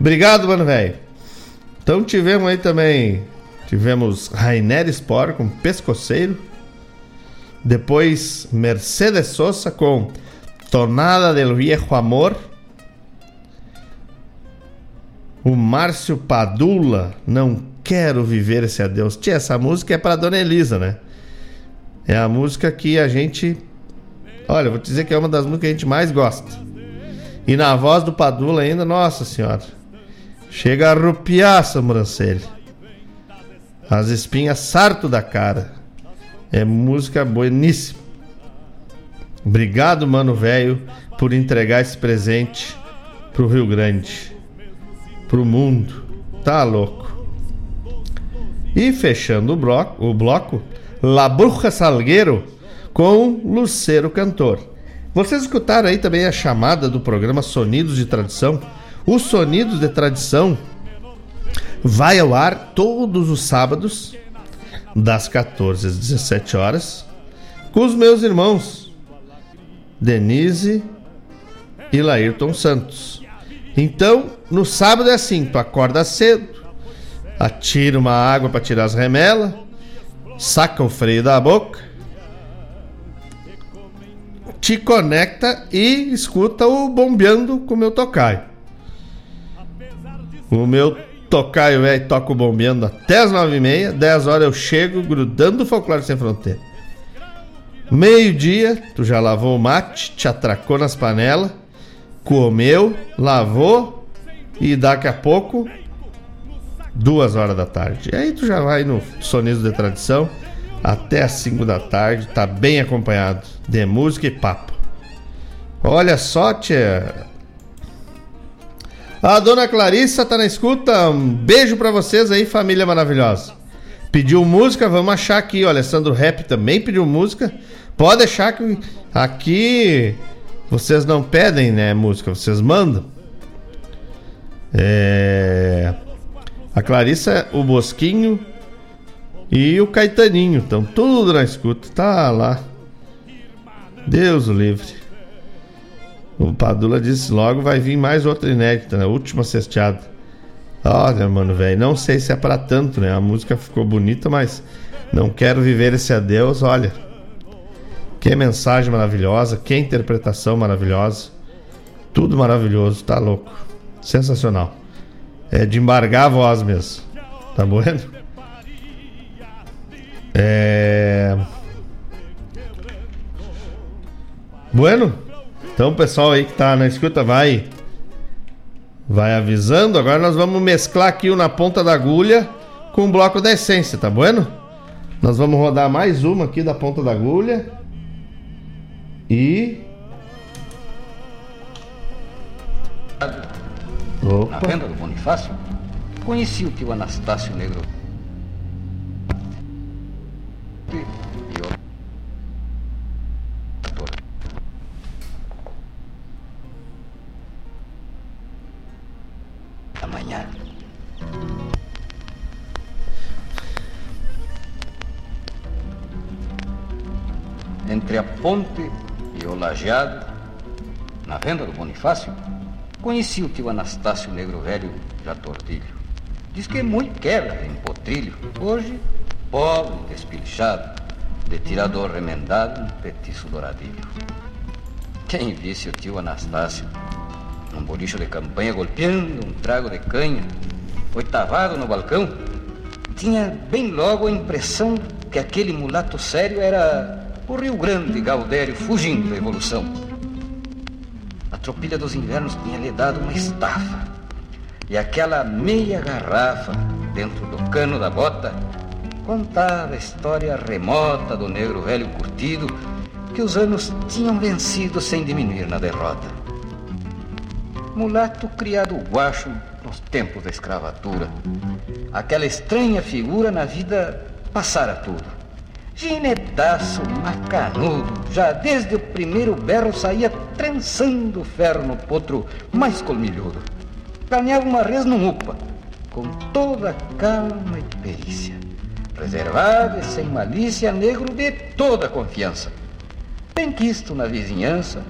Obrigado, mano velho. Então tivemos aí também. Tivemos Rainer Sport com Pescoceiro. Depois Mercedes Sosa com Tonada del Viejo Amor. O Márcio Padula, Não Quero Viver Esse Adeus. Tia, essa música é pra Dona Elisa, né? É a música que a gente. Olha, vou te dizer que é uma das músicas que a gente mais gosta. E na voz do Padula ainda, nossa senhora. Chega a arrupiar a sobrancelha. As espinhas sarto da cara. É música bueníssima. Obrigado, mano velho, por entregar esse presente pro Rio Grande. Pro mundo. Tá louco. E fechando o bloco, o bloco La Bruja Salgueiro com Lucero Cantor. Vocês escutaram aí também a chamada do programa Sonidos de Tradição? O Sonidos de Tradição vai ao ar todos os sábados, das 14 às 17 horas, com os meus irmãos Denise e Laírton Santos. Então, no sábado é assim: tu acorda cedo, atira uma água para tirar as remelas, saca o freio da boca, te conecta e escuta o bombeando com o meu tocaio. O meu tocaio velho toca o bombeando até as nove e meia, dez horas eu chego grudando o folclore sem fronteira. Meio-dia, tu já lavou o mate, te atracou nas panelas, comeu, lavou e daqui a pouco, duas horas da tarde. Aí tu já vai no Sonismo de Tradição até as cinco da tarde, tá bem acompanhado de música e papo. Olha só, tia. A dona Clarissa tá na escuta. Um beijo para vocês aí, família maravilhosa. Pediu música, vamos achar aqui. O Alessandro Rap também pediu música. Pode deixar que aqui vocês não pedem, né, música, vocês mandam. É... A Clarissa, o Bosquinho e o Caetaninho estão tudo na escuta. Tá lá. Deus o livre. O Padula disse logo vai vir mais outra inédita, né? Última cesteada. Olha, mano, velho, não sei se é para tanto, né? A música ficou bonita, mas não quero viver esse adeus, olha. Que mensagem maravilhosa, que interpretação maravilhosa. Tudo maravilhoso, tá louco. Sensacional. É de embargar a voz mesmo. Tá bueno? É. Bueno? Então, pessoal aí que tá na escuta, vai. Vai avisando. Agora nós vamos mesclar aqui o na ponta da agulha com o bloco da essência, tá bueno? Nós vamos rodar mais uma aqui da ponta da agulha. E. Opa. Na venda do Bonifácio, conheci o tio Anastácio Negro. Entre a ponte e o lajeado, na venda do Bonifácio, conheci o tio Anastácio Negro Velho, já tordilho. Diz que muito quebra em potrilho. Hoje, pobre, despilchado, de tirador remendado, petiço douradilho. Quem visse o tio Anastácio num bolicho de campanha golpeando um trago de canha, oitavado no balcão, tinha bem logo a impressão que aquele mulato sério era o Rio Grande Gaudério fugindo da evolução. A tropilha dos invernos tinha lhe dado uma estafa. E aquela meia garrafa dentro do cano da bota contava a história remota do negro velho curtido que os anos tinham vencido sem diminuir na derrota. Mulato criado guacho nos tempos da escravatura. Aquela estranha figura na vida passara tudo. Ginetaço, macanudo, já desde o primeiro berro saía trançando ferro no potro mais colmilhudo. Ganhava uma res num upa, com toda calma e perícia. Reservado e sem malícia, negro de toda confiança. Bem quisto na vizinhança,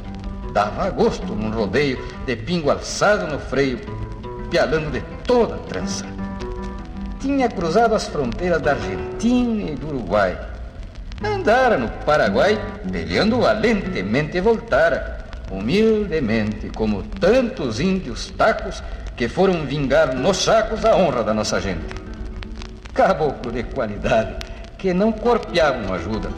dava gosto num rodeio de pingo alçado no freio, pialando de toda trança. Tinha cruzado as fronteiras da Argentina e do Uruguai. Andara no Paraguai, peleando valentemente, voltara, humildemente, como tantos índios tacos que foram vingar nos sacos a honra da nossa gente. Caboclo de qualidade, que não corpeavam ajuda.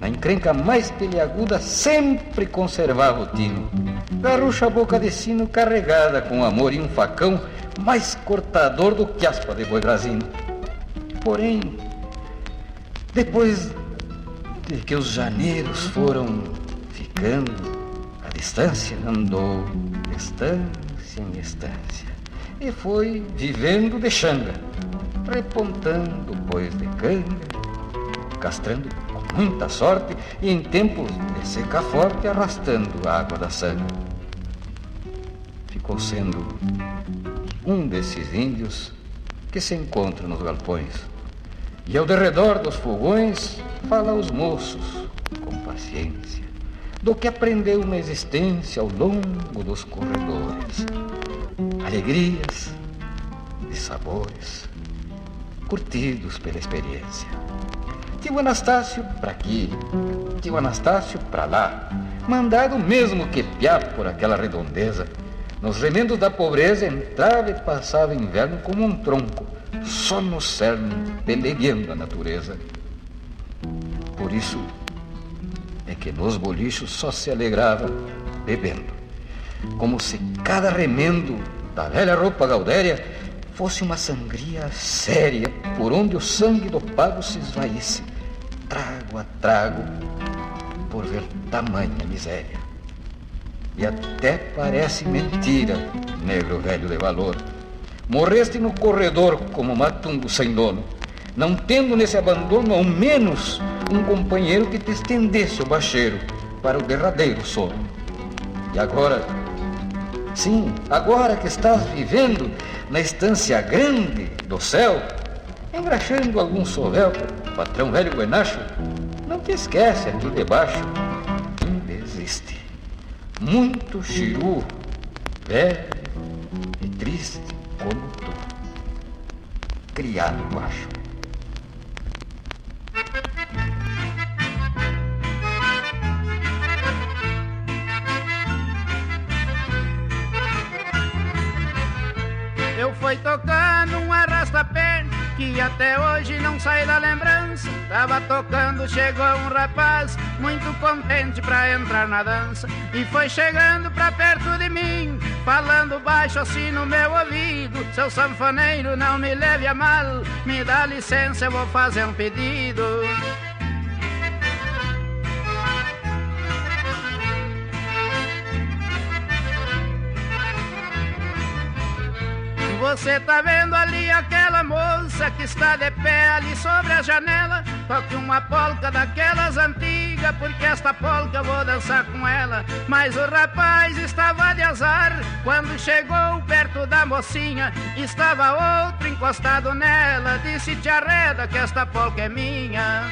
Na encrenca mais peleaguda sempre conservava o tino. Garrucha boca de sino carregada com amor e um facão mais cortador do que aspa de boi brasino. Porém, depois de que os janeiros foram ficando, a distância andou, distância em distância, e foi vivendo de xanga, repontando bois de canga, castrando com muita sorte e em tempos de seca forte arrastando a água da sangue. Ficou sendo um desses índios que se encontram nos galpões. E ao derredor dos fogões fala aos moços, com paciência, do que aprendeu na existência ao longo dos corredores. Alegrias e sabores, curtidos pela experiência. Tio Anastácio para aqui, tio Anastácio para lá, mandado mesmo que piá por aquela redondeza. Nos remendos da pobreza entrava e passava inverno como um tronco, só no cerne, peleguendo a natureza. Por isso é que nos bolichos só se alegrava bebendo, como se cada remendo da velha roupa gaudéria fosse uma sangria séria, por onde o sangue do pago se esvaísse, trago a trago, por ver tamanha miséria. E até parece mentira, negro velho de valor. Morreste no corredor como matumbo sem dono, não tendo nesse abandono ao menos um companheiro que te estendesse o bacheiro para o derradeiro sono. E agora, sim, agora que estás vivendo na estância grande do céu, engraxando algum sovel, patrão velho Buenacho, não te esquece aqui debaixo, ainda existe muito chiru, velho e triste criado baixo. Eu fui tocar num arrasta-pé que até hoje não sai da lembrança. Tava tocando, chegou um rapaz muito contente pra entrar na dança e foi chegando pra perto de mim, falando baixo assim no meu ouvido. Seu sanfoneiro, não me leve a mal, me dá licença, eu vou fazer um pedido. Você tá vendo ali aquela moça que está de pé ali sobre a janela? Toque uma polca daquelas antigas, porque esta polca eu vou dançar com ela. Mas o rapaz estava de azar quando chegou perto da mocinha. Estava outro encostado nela. Disse: Te arreda que esta polca é minha.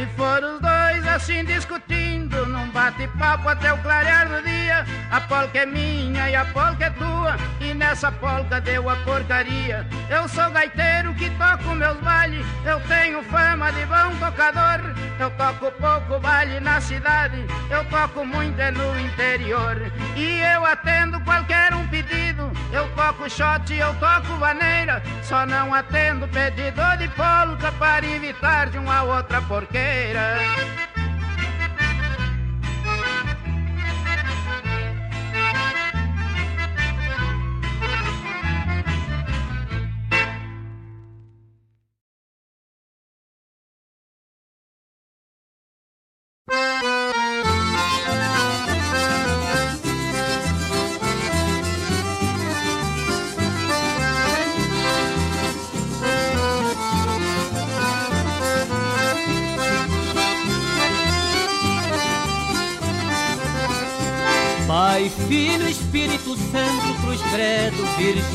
E foram os dois assim discutindo num bate-papo até o clarear do dia. A polca é minha e a polca é tua, e nessa polca deu a porcaria. Eu sou gaiteiro que toco meus bailes, eu tenho fama de bom tocador. Eu toco pouco baile na cidade, eu toco muito é no interior. E eu atendo qualquer um pedido, eu toco shot, eu toco vaneira. Só não atendo pedido de polca para evitar de uma outra porqueira.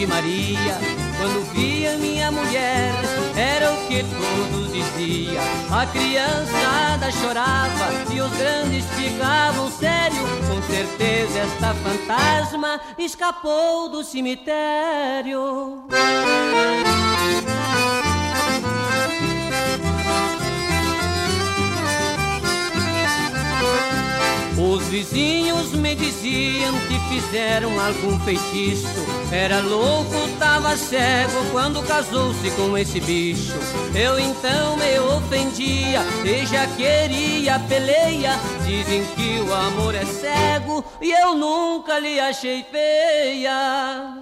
Virgem Maria. Quando via minha mulher, era o que todos diziam. A criançada chorava e os grandes ficavam sérios. Com certeza esta fantasma escapou do cemitério. Os vizinhos me diziam que fizeram algum feitiço. Era louco, tava cego quando casou-se com esse bicho. Eu então me ofendia e já queria peleia. Dizem que o amor é cego e eu nunca lhe achei feia.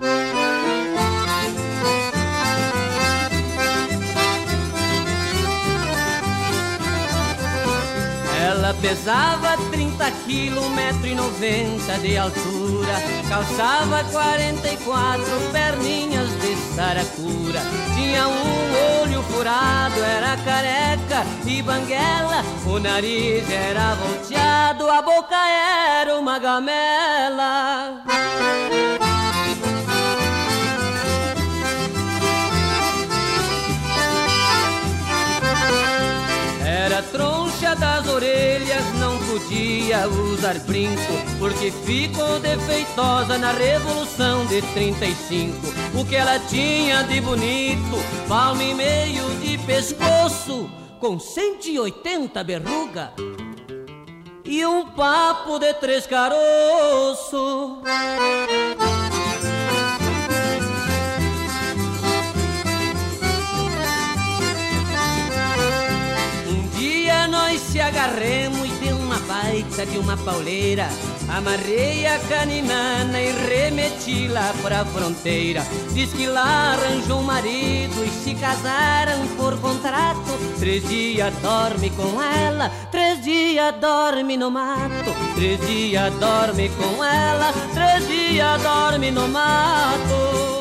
Ela pesava 30 quilos, 1,90m de altura. Calçava 44 perninhas de saracura. Tinha um olho furado, era careca e banguela. O nariz era volteado, a boca era uma gamela das orelhas, não podia usar brinco, porque ficou defeitosa na Revolução de 35. O que ela tinha de bonito, palmo e meio de pescoço, com 180 berruga e um papo de três caroços. Se agarremos e deu uma baita de uma pauleira. Amarrei a caninana e remeti lá pra fronteira. Diz que lá arranjou um marido e se casaram por contrato. Três dias dorme com ela, três dias dorme no mato. Três dias dorme com ela, três dias dorme no mato.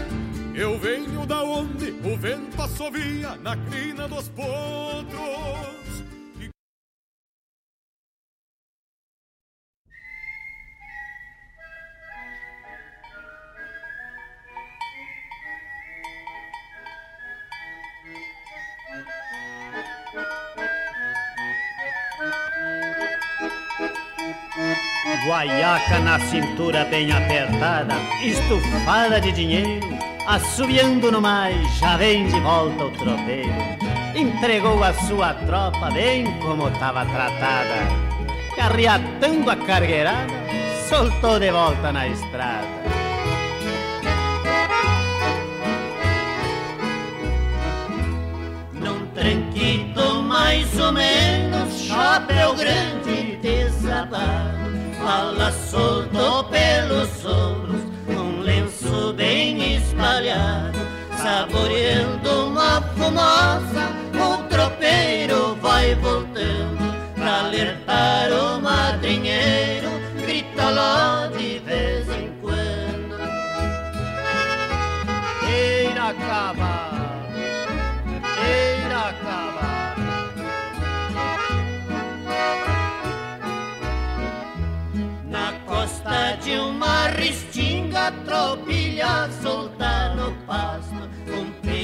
Eu venho da onde o vento assovia na crina dos potros. Guaiaca na cintura bem apertada, estufada de dinheiro, assobiando no mais, já vem de volta o tropeiro. Entregou a sua tropa bem como estava tratada, carreatando a cargueirada, soltou de volta na estrada. Num tranquito mais ou menos, chapéu grande desabado Fala solto pelos ombros, fumaça, o tropeiro vai voltando pra alertar o madrinheiro, grita lá de vez em quando. Eira acabar, eira acabar. costa de uma restinga, tropilha solta no pasto.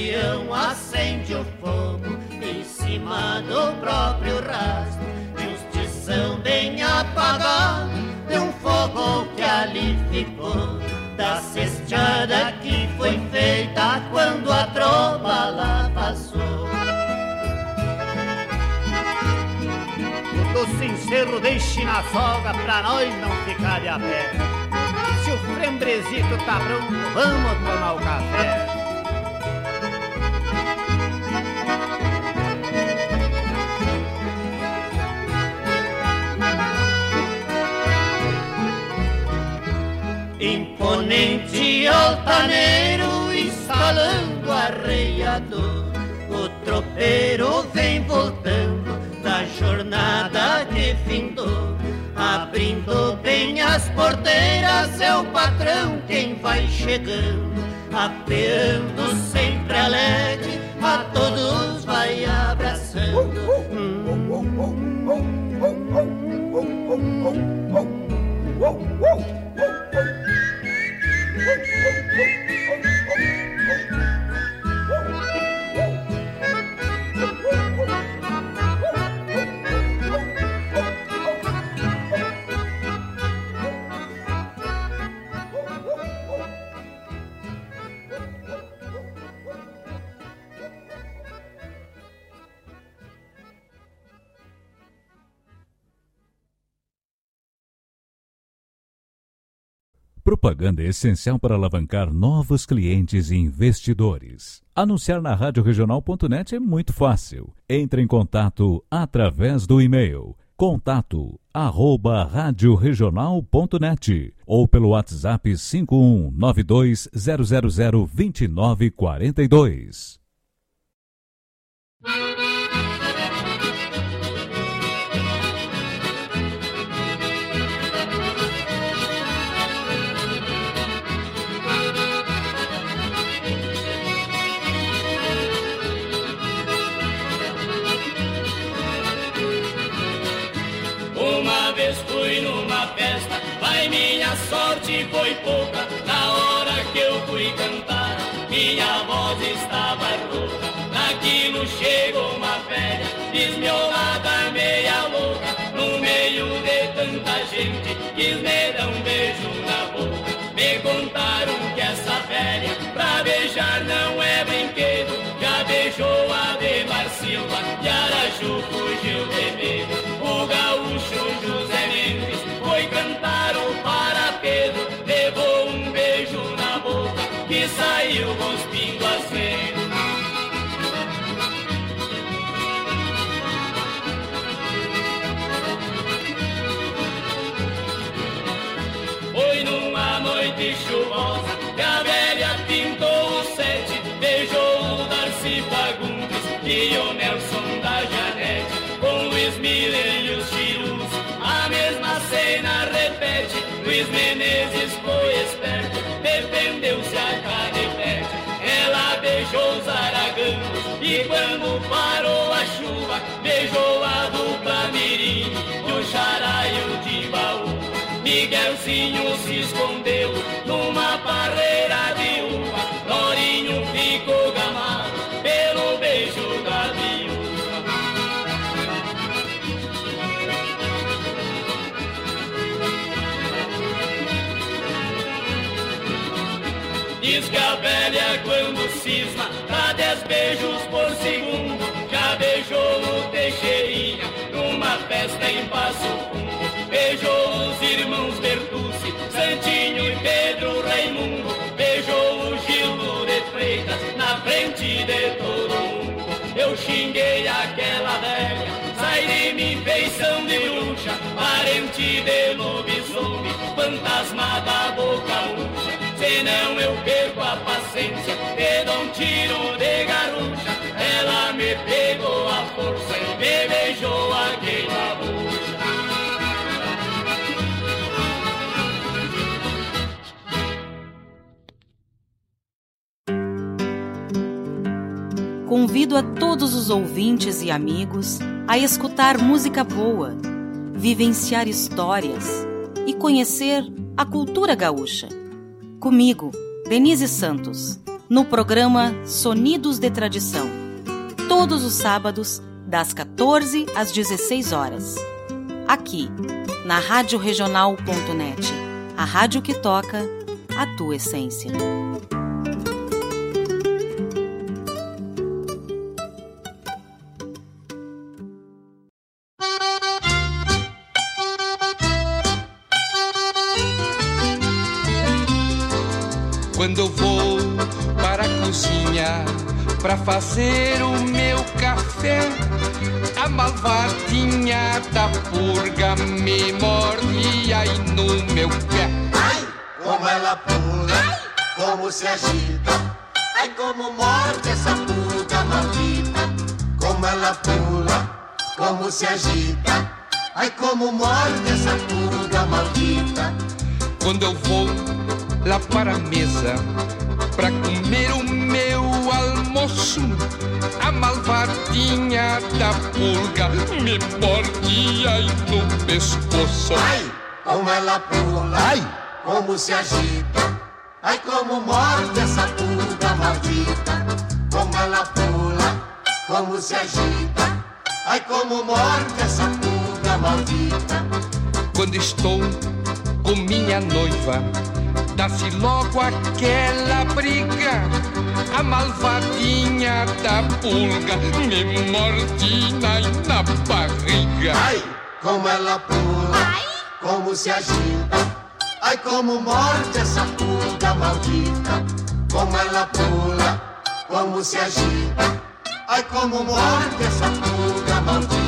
Peão acende o fogo em cima do próprio rastro. De uns tição bem apagado, de um fogo que ali ficou. Da cesteada que foi feita quando a tropa lá passou. do sincero deixe na soga pra nós não ficar de a pé. Se o frembrezito tá pronto, vamos tomar o café. Imponente altaneiro instalando arreiador. O tropeiro vem voltando da jornada que findou. Abrindo bem as porteiras, é o patrão quem vai chegando. Apeando sempre alegre, a todos vai abraçando. Oh, oh, oh, oh. Propaganda é essencial para alavancar novos clientes e investidores. Anunciar na radioregional.net é muito fácil. Entre em contato através do e-mail contato arroba radioregional.net ou pelo WhatsApp 5192 000 2942. Foi pouca. Na hora que eu fui cantar, minha voz estava rouca. Naquilo chegou uma velha, desmiolada, meia louca. No meio de tanta gente, quis me dar um beijo na boca. Me contaram que essa velha, pra beijar não é brinquedo. Luiz Menezes foi esperto, defendeu-se a canivete. Ela beijou os araganos e quando parou a chuva, beijou a dupla mirim e o de baú. Miguelzinho se cisma dá dez beijos por segundo. Já beijou o Teixeirinha numa festa em Passo Fundo. Beijou os irmãos Bertucci, Santinho e Pedro Raimundo. Beijou o Gildo de Freitas na frente de todo mundo. Eu xinguei aquela velha, sai de mim feição de bruxa, parente de lobisomem, fantasma da boca murcha. Senão eu perco a paciência, te dou um tiro de garrucha. Ela me pegou a força e me beijou a queima-bucha. Convido a todos os ouvintes e amigos a escutar música boa, vivenciar histórias e conhecer a cultura gaúcha. Comigo, Denise Santos, no programa Sonidos de Tradição, todos os sábados, das 14 às 16 horas. Aqui, na radioregional.net, a rádio que toca a tua essência. Fazer o meu café, a malvadinha da purga me morde aí no meu pé. como ela pula, como se agita. Ai, como morde essa pulga maldita. Como ela pula, como se agita. Ai, como morde essa pulga maldita. Quando eu vou lá para a mesa para comer o meu almoço, a malvadinha da pulga me morde aí no pescoço. Ai, como ela pula, ai, como se agita. Ai, como morde essa pulga maldita. Como ela pula, como se agita. Ai, como morde essa pulga maldita. Quando estou com minha noiva, dá-se logo aquela briga. A malvadinha da pulga me morde na, na barriga. Ai, como ela pula, como se agita. Ai, como morde essa pulga maldita. Como ela pula, como se agita. Ai, como morde essa pulga maldita.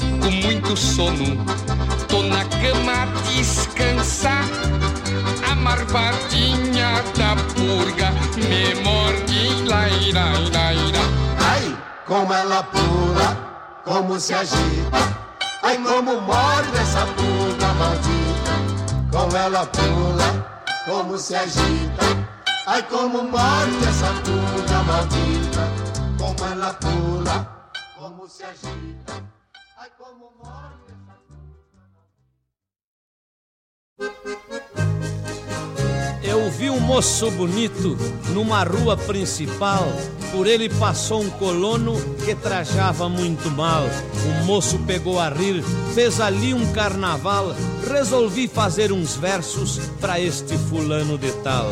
com muito sono, tô na cama a descansar. A marvadinha da purga me morde, laira, laira. Ai, como ela pula, como se agita. Ai, como morde essa pulga maldita. Como ela pula, como se agita. Ai, como morde essa pulga maldita. Como ela pula, como se agita. Eu vi um moço bonito numa rua principal. Por ele passou um colono que trajava muito mal. O moço pegou a rir, fez ali um carnaval. Resolvi fazer uns versos pra este fulano de tal.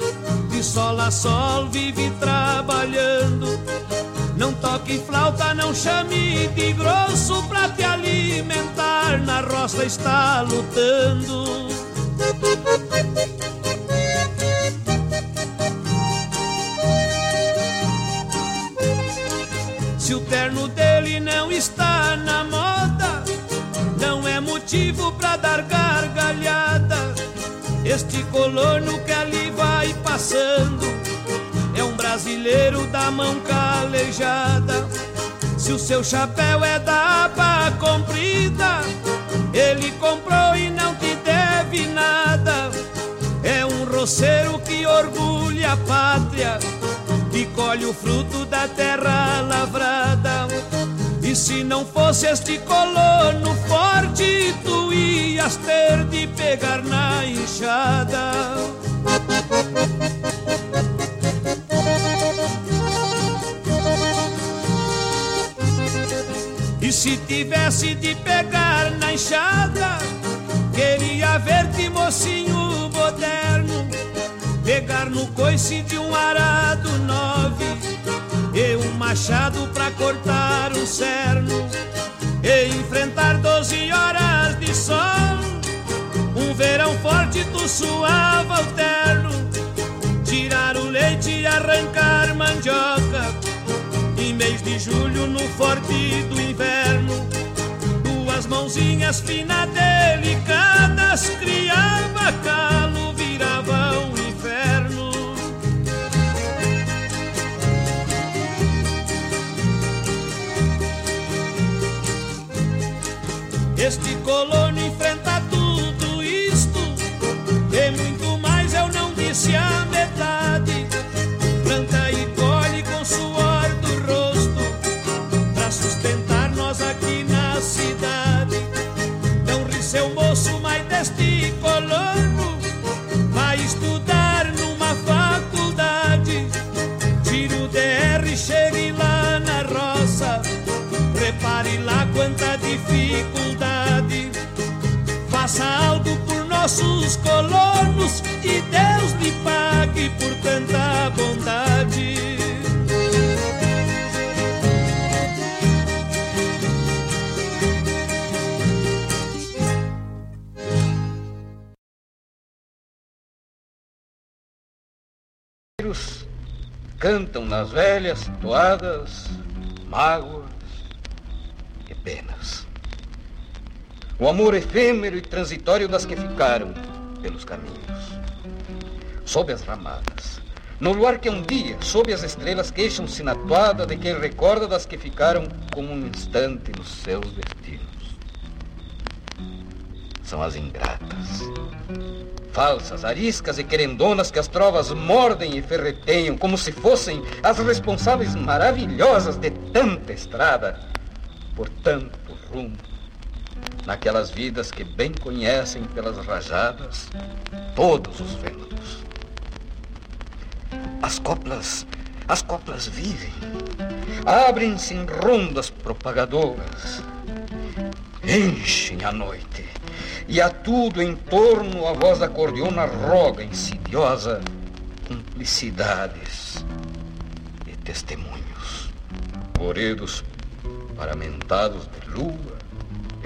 sol a sol vive trabalhando. Não toque flauta, não chame de grosso pra te alimentar. Na roça está lutando. Se o terno dele não está na moda, não é motivo pra dar gargalhada. Este colono que ali é um brasileiro da mão calejada. Se o seu chapéu é da aba comprida, ele comprou e não te deve nada. É um roceiro que orgulha a pátria, que colhe o fruto da terra lavrada. E se não fosse este colono forte, tu ias ter de pegar na enxada. E se tivesse de pegar na enxada, queria ver-te mocinho moderno, pegar no coice de um arado nove e um machado pra cortar um cerno e enfrentar doze horas de sol. Verão forte tu suava o terno, tirar o leite e arrancar mandioca. Em mês de julho, no forte do inverno, duas mãozinhas finas delicadas criava calo, virava um inferno. Este colono a metade, planta e colhe com suor do rosto, pra sustentar nós aqui na cidade. Então ri seu moço, mais deste colono vai estudar numa faculdade. tira o DR, chegue lá na roça, prepare lá quanta dificuldade. Faça algo por nossos colonos e Deus lhe pague por tanta bondade. cantam nas velhas toadas mágoas e penas. O amor efêmero e transitório das que ficaram pelos caminhos, sob as ramadas, no luar que um dia, sob as estrelas, queixam-se na toada de quem recorda das que ficaram como um instante nos seus destinos. São as ingratas, falsas, ariscas e querendonas que as trovas mordem e ferreteiam como se fossem as responsáveis maravilhosas de tanta estrada, por tanto rumo, naquelas vidas que bem conhecem pelas rajadas todos os ventos. As coplas, as coplas vivem, abrem-se em rondas propagadoras, enchem a noite e a tudo em torno a voz acordeona roga insidiosa cumplicidades e testemunhos. Coredos paramentados de lua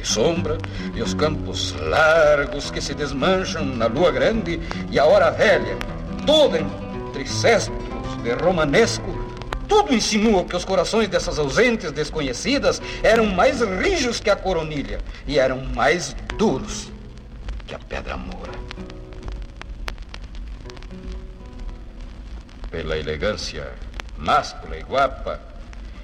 sombra e os campos largos que se desmancham na lua grande e a hora velha, toda entre cestos de romanesco tudo insinua que os corações dessas ausentes desconhecidas eram mais rijos que a coronilha e eram mais duros que a pedra moura. Pela elegância máscula e guapa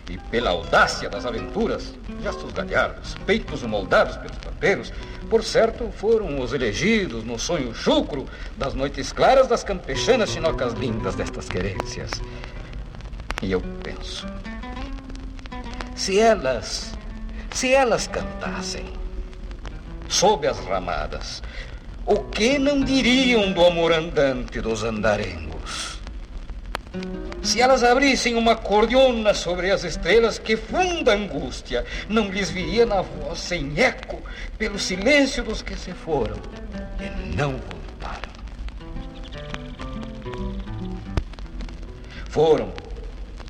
e pela audácia das aventuras, gestos galhardos, peitos moldados pelos pampeiros, por certo foram os elegidos no sonho chucro das noites claras das campechanas chinocas lindas destas querências. E eu penso, se elas, se elas cantassem, sob as ramadas, o que não diriam do amor andante dos andarengos? Se elas abrissem uma cordiona sobre as estrelas, que funda angústia não lhes viria na voz sem eco pelo silêncio dos que se foram e não voltaram. Foram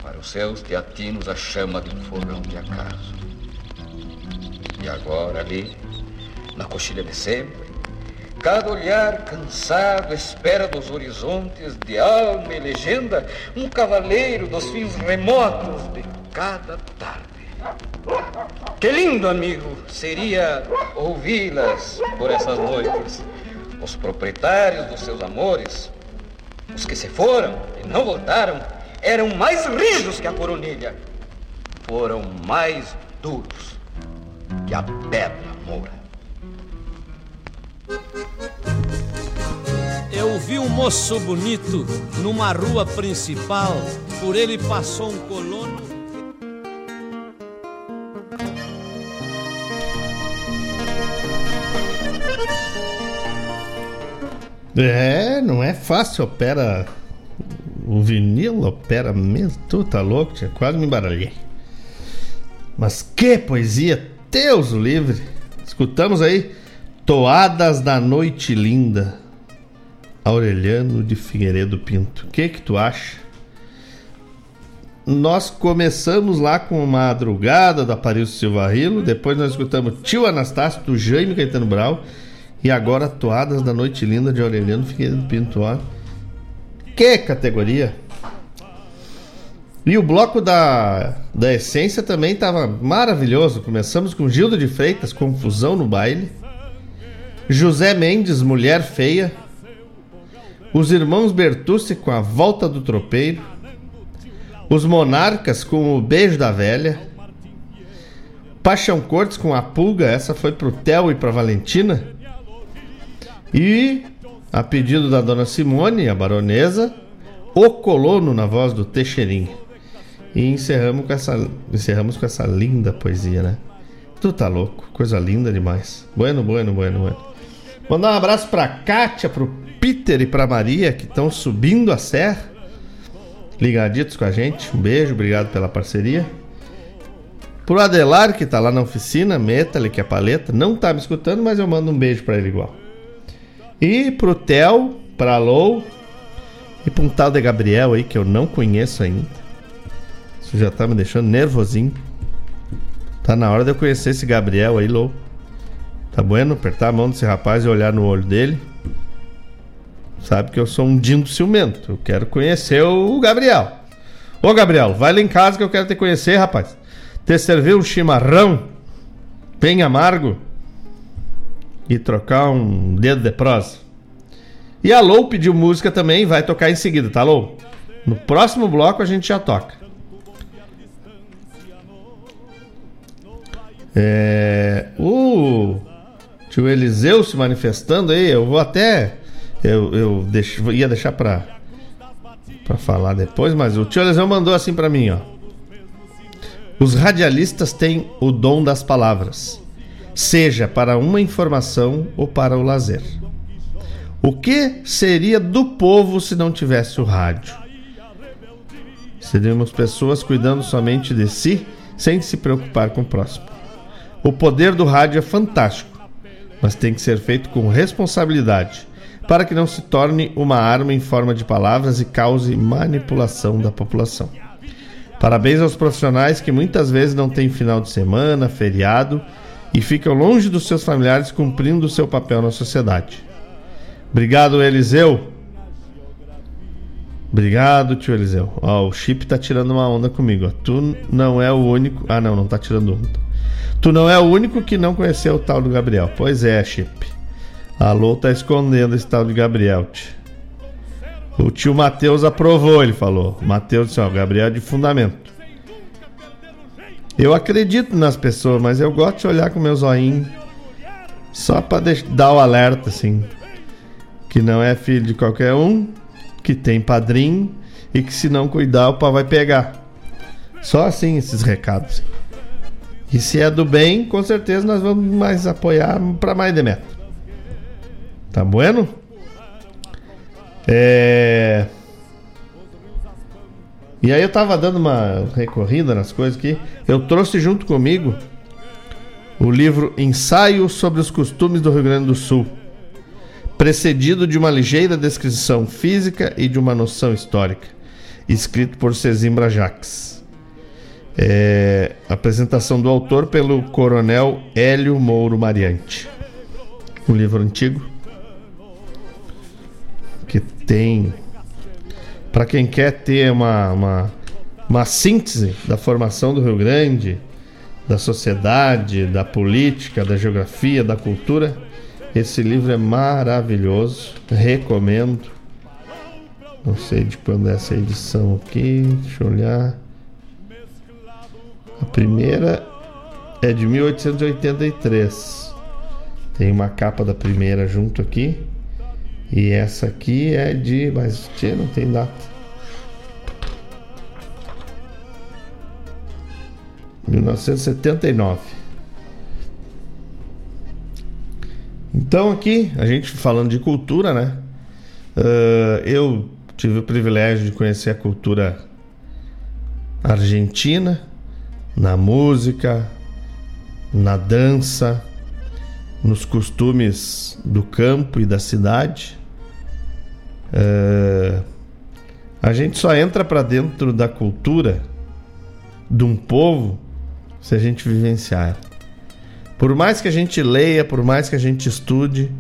para os seus teatinos a chama de um fogão de acaso. E agora ali, na coxilha de sempre, Cada olhar cansado espera dos horizontes de alma e legenda um cavaleiro dos fins remotos de cada tarde. Que lindo, amigo, seria ouvi-las por essas noites. Os proprietários dos seus amores, os que se foram e não voltaram, eram mais rijos que a coronilha. Foram mais duros que a pedra moura. Eu vi um moço bonito numa rua principal, por ele passou um colono. É, não é fácil, opera. O vinil opera mesmo. Tu tá louco, tia? Quase me embaralhei. Mas que poesia! Deus o livre! Escutamos aí Toadas da Noite Linda. Aureliano de Figueiredo Pinto. O que que tu acha? Nós começamos lá com Madrugada da Paris Silva Rilo, depois nós escutamos Tio Anastácio do Jaime Caetano Brau e agora Toadas da Noite Linda de Aureliano Figueiredo Pinto. Ó. Que categoria! E o bloco da, da Essência também estava maravilhoso. Começamos com Gildo de Freitas, Confusão no Baile. José Mendes, Mulher Feia. Os Irmãos Bertucci com A Volta do Tropeiro. Os Monarcas com O Beijo da Velha. Paixão Cortes com A Pulga, essa foi pro Theo e pra Valentina. E, a pedido da dona Simone, a baronesa, O Colono na voz do Teixeirinho. E encerramos com essa, encerramos com essa linda poesia, né? Tu tá louco, coisa linda demais. Bueno, bueno, bueno, bueno. Mandar um abraço pra Kátia, pro Peter e pra Maria que estão subindo a serra. Ligaditos com a gente. Um beijo, obrigado pela parceria. Pro Adelar, que tá lá na oficina, meta-lhe que é paleta. Não tá me escutando, mas eu mando um beijo pra ele igual. E pro Theo, pra Lou e pra um tal de Gabriel aí que eu não conheço ainda. Isso já tá me deixando nervosinho. Tá na hora de eu conhecer esse Gabriel aí, Lou. Tá bueno? Apertar a mão desse rapaz e olhar no olho dele. Sabe que eu sou um dindo ciumento. Eu quero conhecer o Gabriel. Ô Gabriel, vai lá em casa que eu quero te conhecer, rapaz. Te servir um chimarrão bem amargo e trocar um dedo de prosa. E a Lou pediu música também, vai tocar em seguida, tá, Lou? No próximo bloco a gente já toca. É, o tio Eliseu se manifestando aí, eu vou até. Eu, eu deixo, ia deixar pra, pra falar depois, mas o tio Eliseu mandou assim pra mim, ó. Os radialistas têm o dom das palavras, seja para uma informação ou para o lazer. O que seria do povo se não tivesse o rádio? Seríamos pessoas cuidando somente de si, sem se preocupar com o próximo. O poder do rádio é fantástico, mas tem que ser feito com responsabilidade, para que não se torne uma arma em forma de palavras e cause manipulação da população. Parabéns aos profissionais que muitas vezes não têm final de semana, feriado e ficam longe dos seus familiares cumprindo o seu papel na sociedade. Obrigado, Eliseu. Obrigado, tio Eliseu. Ó, o Chip tá tirando uma onda comigo. Ó. Tu não é o único. Ah, não, não tá tirando onda. Tu não é o único que não conheceu o tal do Gabriel. Pois é, Chip. A Lô tá escondendo esse tal de Gabriel. O tio Matheus aprovou, ele falou. Matheus disse, ó, Gabriel é de fundamento. Eu acredito nas pessoas, mas eu gosto de olhar com meus olhinhos. Só pra dar o alerta, assim. Que não é filho de qualquer um, que tem padrinho e que se não cuidar o pau vai pegar. Só assim esses recados. E se é do bem, com certeza nós vamos mais apoiar para mais de meta. Tá bueno? É... E aí eu tava dando uma recorrida nas coisas aqui. Eu trouxe junto comigo o livro Ensaio sobre os Costumes do Rio Grande do Sul, precedido de uma ligeira descrição física e de uma noção histórica, escrito por Cezimbra Jacques. É... Apresentação do autor pelo coronel Hélio Mouro Mariante. Um livro antigo que tem para quem quer ter uma, uma, uma síntese da formação do Rio Grande, da sociedade, da política, da geografia, da cultura, esse livro é maravilhoso, recomendo. Não sei de quando é essa edição aqui, deixa eu olhar. A primeira é de 1883. Tem uma capa da primeira junto aqui. E essa aqui é de. Mas tia, não tem data. 1979. Então aqui, a gente falando de cultura, né? Uh, eu tive o privilégio de conhecer a cultura argentina na música, na dança, nos costumes do campo e da cidade. Uh, a gente só entra para dentro da cultura de um povo se a gente vivenciar. Por mais que a gente leia, por mais que a gente estude,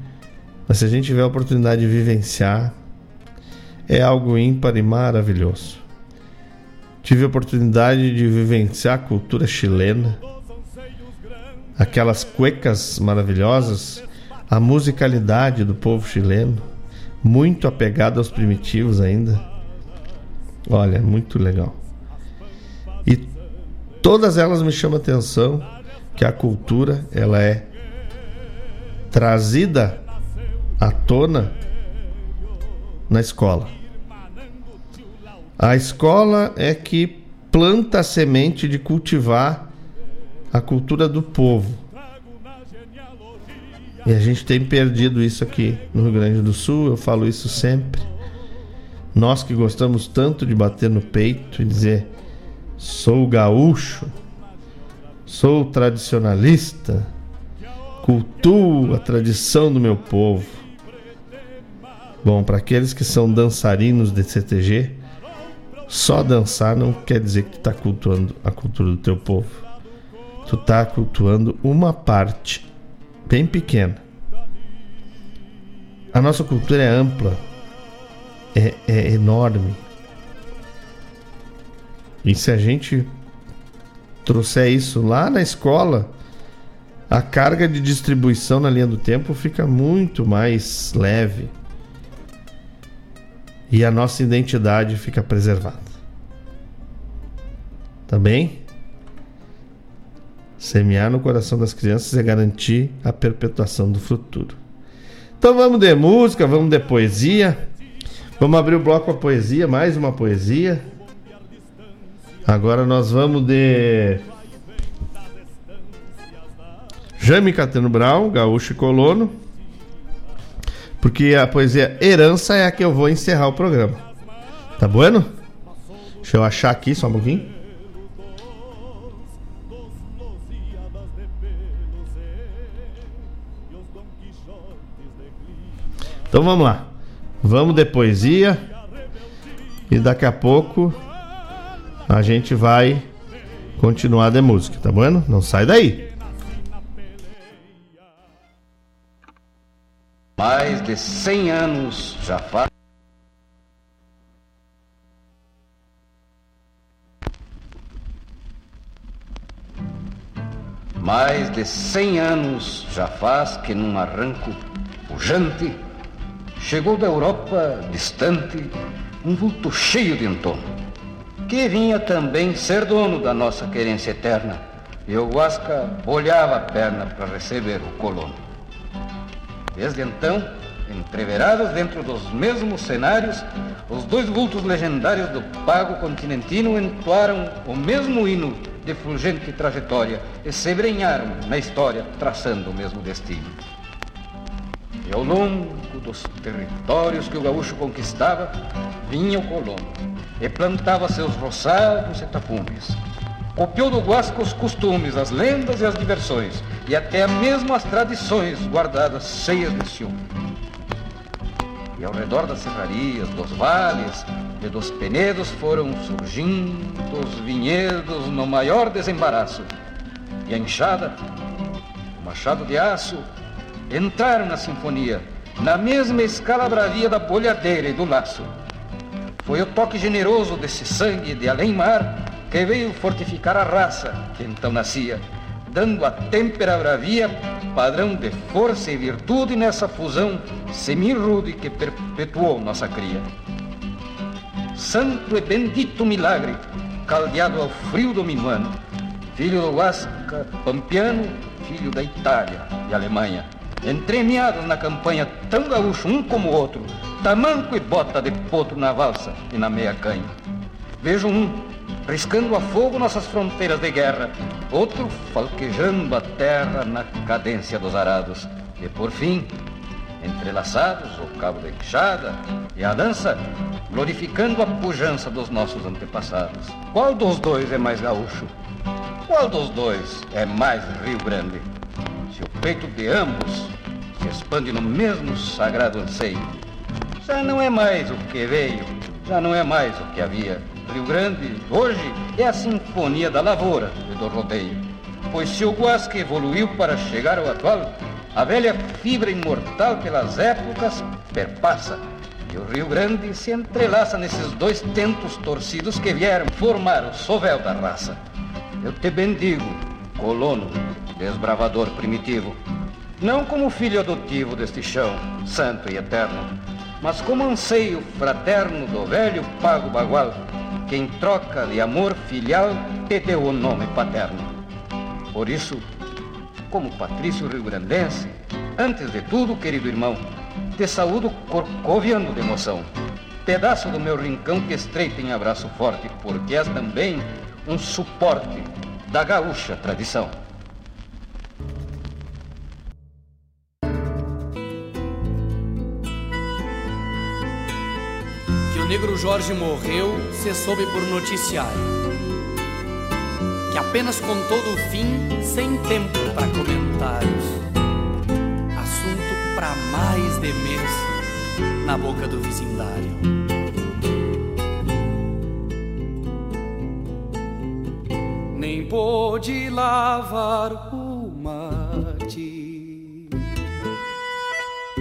mas se a gente tiver a oportunidade de vivenciar, é algo ímpar e maravilhoso. Tive a oportunidade de vivenciar a cultura chilena, aquelas cuecas maravilhosas, a musicalidade do povo chileno, muito apegado aos primitivos ainda. Olha, muito legal. E todas elas me chamam a atenção que a cultura ela é trazida à tona na escola. A escola é que planta a semente de cultivar a cultura do povo. E a gente tem perdido isso aqui no Rio Grande do Sul, eu falo isso sempre. Nós que gostamos tanto de bater no peito e dizer: sou gaúcho, sou tradicionalista, cultuo a tradição do meu povo. Bom, para aqueles que são dançarinos de CTG, só dançar não quer dizer que tu tá cultuando a cultura do teu povo. Tu tá cultuando uma parte bem pequena. A nossa cultura é ampla, é, é enorme. E se a gente trouxer isso lá na escola, a carga de distribuição na linha do tempo fica muito mais leve. E a nossa identidade fica preservada. Também, semear no coração das crianças é garantir a perpetuação do futuro. Então vamos de música, vamos de poesia. Vamos abrir o bloco com a poesia, mais uma poesia. Agora nós vamos de Jaime Catano Brown, Gaúcho e Colono. Porque a poesia Herança é a que eu vou encerrar o programa. Tá bueno? Deixa eu achar aqui só um pouquinho. Então vamos lá. Vamos de poesia. E daqui a pouco a gente vai continuar de música, tá bueno? Não sai daí. Mais de 100 anos já faz. Mais de 100 anos já faz que num arranco pujante chegou da Europa distante um vulto cheio de entono, que vinha também ser dono da nossa querência eterna, e o Guasca olhava a perna para receber o colono. Desde então, entreverados dentro dos mesmos cenários, os dois vultos legendários do pago continentino entoaram o mesmo hino de fulgente trajetória e se embrenharam na história, traçando o mesmo destino. E ao longo dos territórios que o gaúcho conquistava, vinha o colono e plantava seus roçados e tapumes. Copiou do Guasca os costumes, as lendas e as diversões, e até mesmo as tradições guardadas cheias de ciúme. E ao redor das serrarias, dos vales e dos penedos foram surgindo os vinhedos no maior desembaraço. E a enxada, o machado de aço, entraram na sinfonia, na mesma escala bravia da bolhadeira e do laço. Foi o toque generoso desse sangue de além-mar que veio fortificar a raça que então nascia, dando a têmpera bravia padrão de força e virtude nessa fusão semi-rude que perpetuou nossa cria. Santo e bendito milagre, caldeado ao frio do minuano, filho do Huasca, pampiano, filho da Itália e Alemanha, entremeados na campanha tão gaúcho um como o outro, tamanco e bota de potro na valsa e na meia canha. Vejo um riscando a fogo nossas fronteiras de guerra, outro falquejando a terra na cadência dos arados, e por fim, entrelaçados o cabo da enxada e a dança, glorificando a pujança dos nossos antepassados. Qual dos dois é mais gaúcho? Qual dos dois é mais Rio Grande? Se o peito de ambos se expande no mesmo sagrado anseio, já não é mais o que veio, já não é mais o que havia. Rio Grande, hoje, é a sinfonia da lavoura e do rodeio. Pois se o Guasque evoluiu para chegar ao atual, a velha fibra imortal pelas épocas perpassa. E o Rio Grande se entrelaça nesses dois tentos torcidos que vieram formar o sovel da raça. Eu te bendigo, colono, desbravador primitivo, não como filho adotivo deste chão, santo e eterno, mas como anseio fraterno do velho pago bagual, que em troca de amor filial te deu o nome paterno. Por isso, como patrício rio-grandense, antes de tudo, querido irmão, te saúdo corcoviando de emoção. Pedaço do meu rincão que estreita em abraço forte, porque és também um suporte da gaúcha tradição. Negro Jorge morreu, se soube por noticiário. Que apenas contou do fim, sem tempo para comentários. Assunto para mais de mês, na boca do vizindário. Nem pôde lavar o mate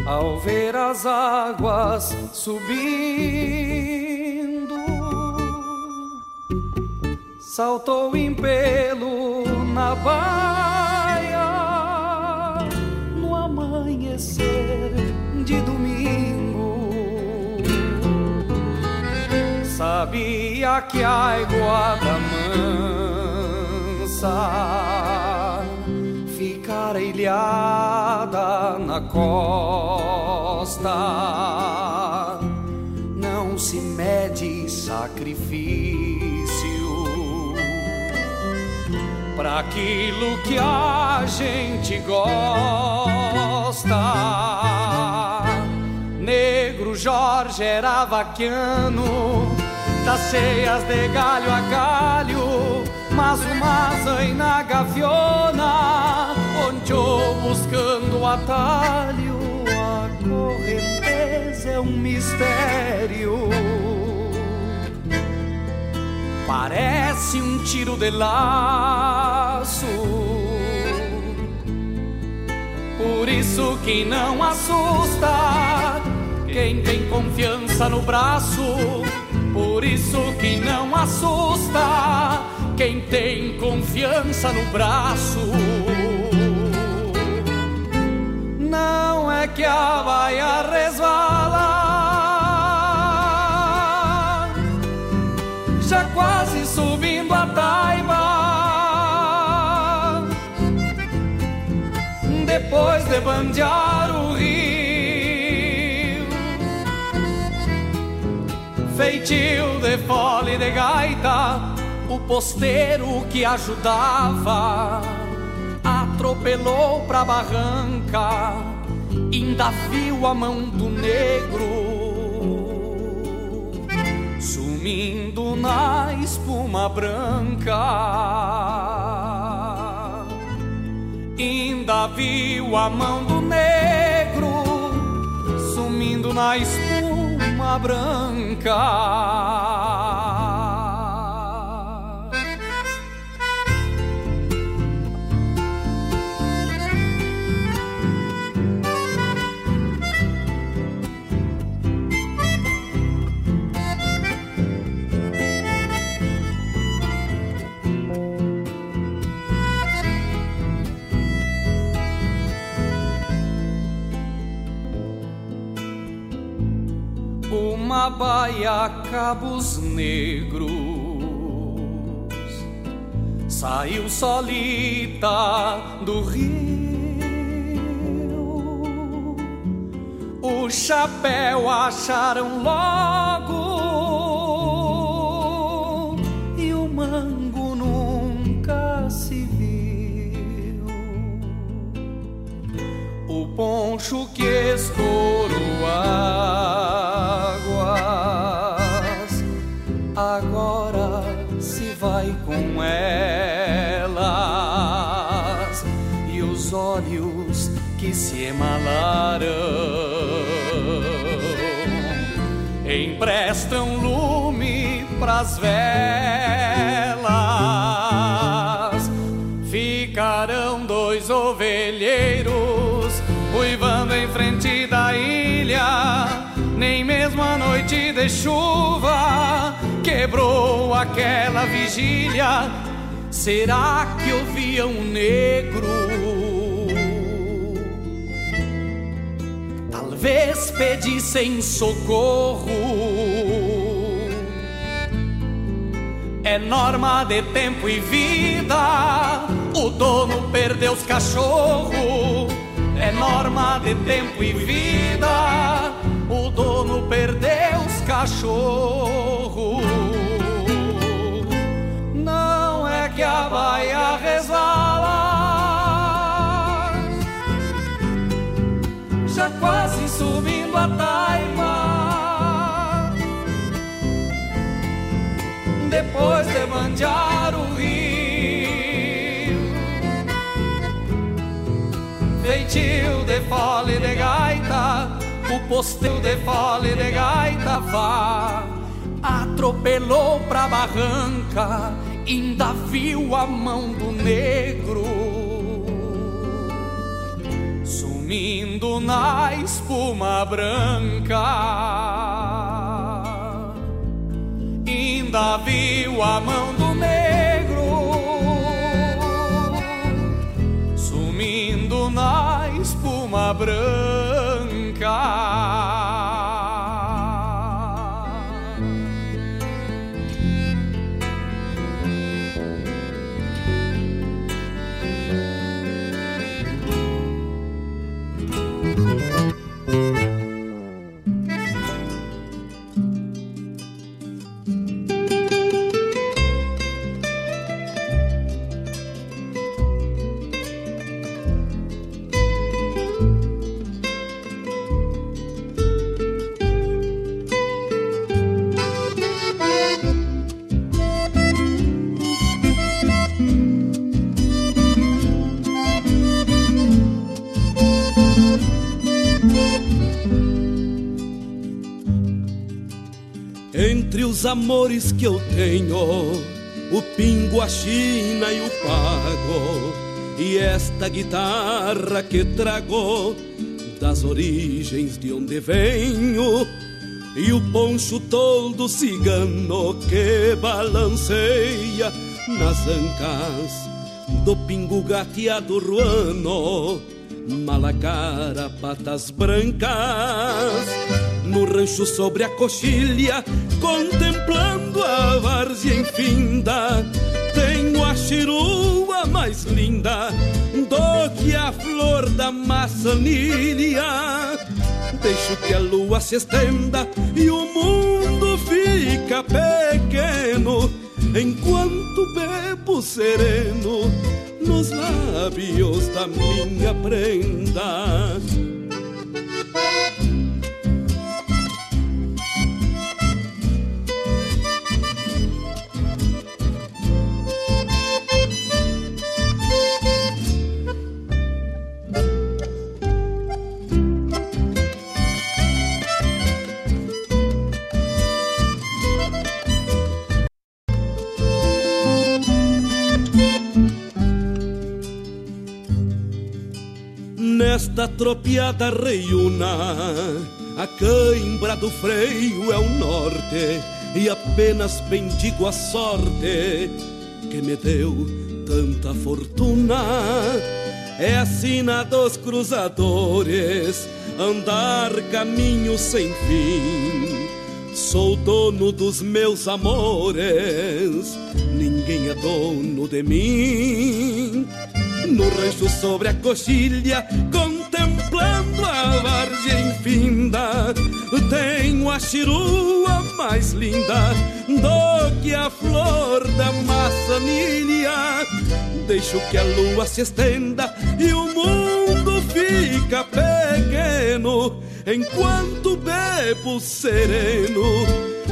ao ver as águas subindo. Saltou em pelo na baia no amanhecer de domingo. Sabia que a iguada mansa ilhada na costa. Não se mede sacrifício para aquilo que a gente gosta. Negro Jorge era vaquiano, das ceias de galho a galho, mas uma zaina gaviona, eu buscando atalho, a correnteza é um mistério. Parece um tiro de laço. Por isso que não assusta quem tem confiança no braço. Por isso que não assusta quem tem confiança no braço. Não é que a baia resvala. Já quase subindo a taiba. Depois de bandear o rio, feitio de fole de gaita, o posteiro que ajudava atropelou pra barranca, ainda viu a mão do negro sumindo na espuma branca. Ainda viu a mão do negro sumindo na espuma branca. Uma baia cabos negros saiu solita do rio. O chapéu acharam logo e o mango nunca se viu. O poncho que escorou águas agora se vai com elas. E os olhos que se emalaram emprestam lume pras velas. Ficarão dois ovelheiros uivando em frente da ilha. Nem mesmo a noite de chuva quebrou aquela vigília. Será que ouviam um negro? Talvez pedissem socorro. É norma de tempo e vida. O dono perdeu os cachorros. É norma de tempo e vida o dono perdeu os cachorros. Não é que a baia resvala, já quase subindo a taima. Depois de bandear o rio, feitio de fole de gaita o posteio de fole de gaita vá. Atropelou pra barranca Ainda viu a mão do negro. Sumindo na espuma branca. Ainda viu a mão do negro. Sumindo na espuma branca Entre os amores que eu tenho, o pingo, a china e o pago, e esta guitarra que trago das origens de onde venho, e o poncho todo cigano que balanceia nas ancas do pingo gateado ruano, malacara, patas brancas no rancho sobre a coxilha, contemplando a várzea infinda. Tenho a chirua mais linda do que a flor da maçanilha. Deixo que a lua se estenda e o mundo fica pequeno, enquanto bebo sereno nos lábios da minha prenda. Nesta tropiada reiuna, a cãibra do freio é o norte, e apenas bendigo a sorte que me deu tanta fortuna. É sina dos cruzadores, andar caminho sem fim. Sou dono dos meus amores, ninguém é dono de mim. No rancho sobre a coxilha, contemplando a várzea infinda, tenho a chirua mais linda do que a flor da maçanilha. Deixo que a lua se estenda e o mundo fica pequeno, enquanto bebo sereno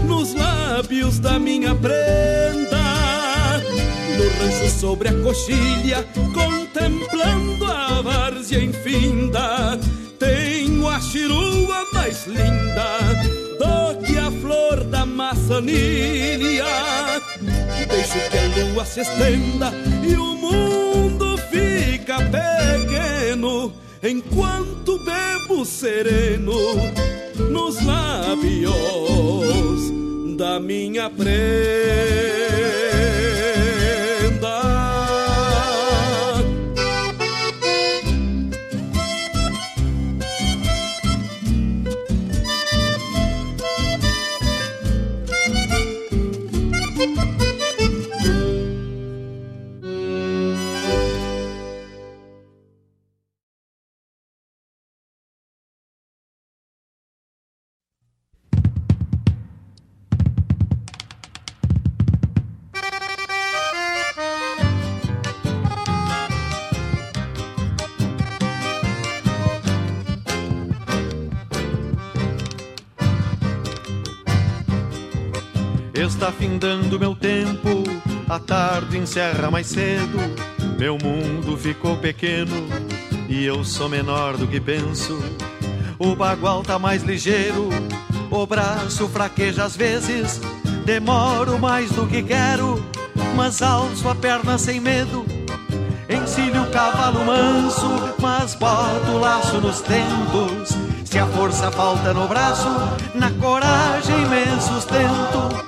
nos lábios da minha prenda no rancho sobre a coxilha, contemplando várzea infinda. Tenho a chirua mais linda do que a flor da maçanilha. Deixo que a lua se estenda e o mundo fica pequeno, enquanto bebo sereno nos lábios da minha prenda. Está findando meu tempo, a tarde encerra mais cedo. Meu mundo ficou pequeno e eu sou menor do que penso. O bagual tá mais ligeiro, o braço fraqueja às vezes. Demoro mais do que quero, mas alço a perna sem medo. Encilho o cavalo manso, mas boto o laço nos tentos. Se a força falta no braço, na coragem me sustento.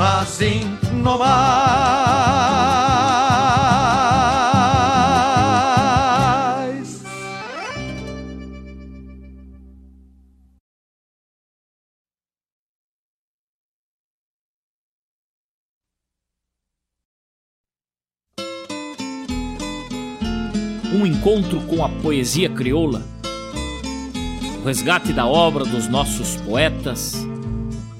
assim mais. Um encontro com a poesia crioula, o resgate da obra dos nossos poetas,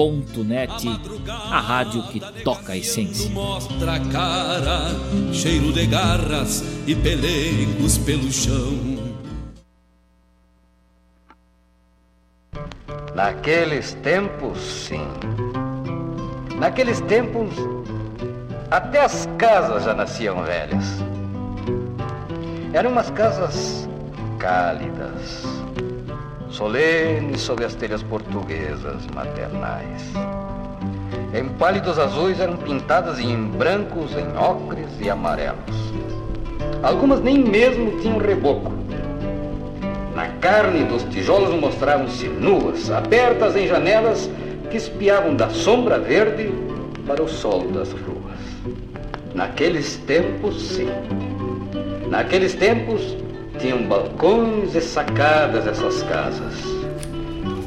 Regional.net, a rádio que toca a essência. Mostra a cara, cheiro de garras e pelegos pelo chão. Naqueles tempos, sim. Naqueles tempos, até as casas já nasciam velhas. Eram umas casas cálidas, solenes sob as telhas portuguesas maternais. Em pálidos azuis eram pintadas em brancos, em ocres e amarelos. Algumas nem mesmo tinham reboco. Na carne dos tijolos mostravam-se nuas, abertas em janelas que espiavam da sombra verde para o sol das ruas. Naqueles tempos, sim. Naqueles tempos, tinham balcões e sacadas essas casas.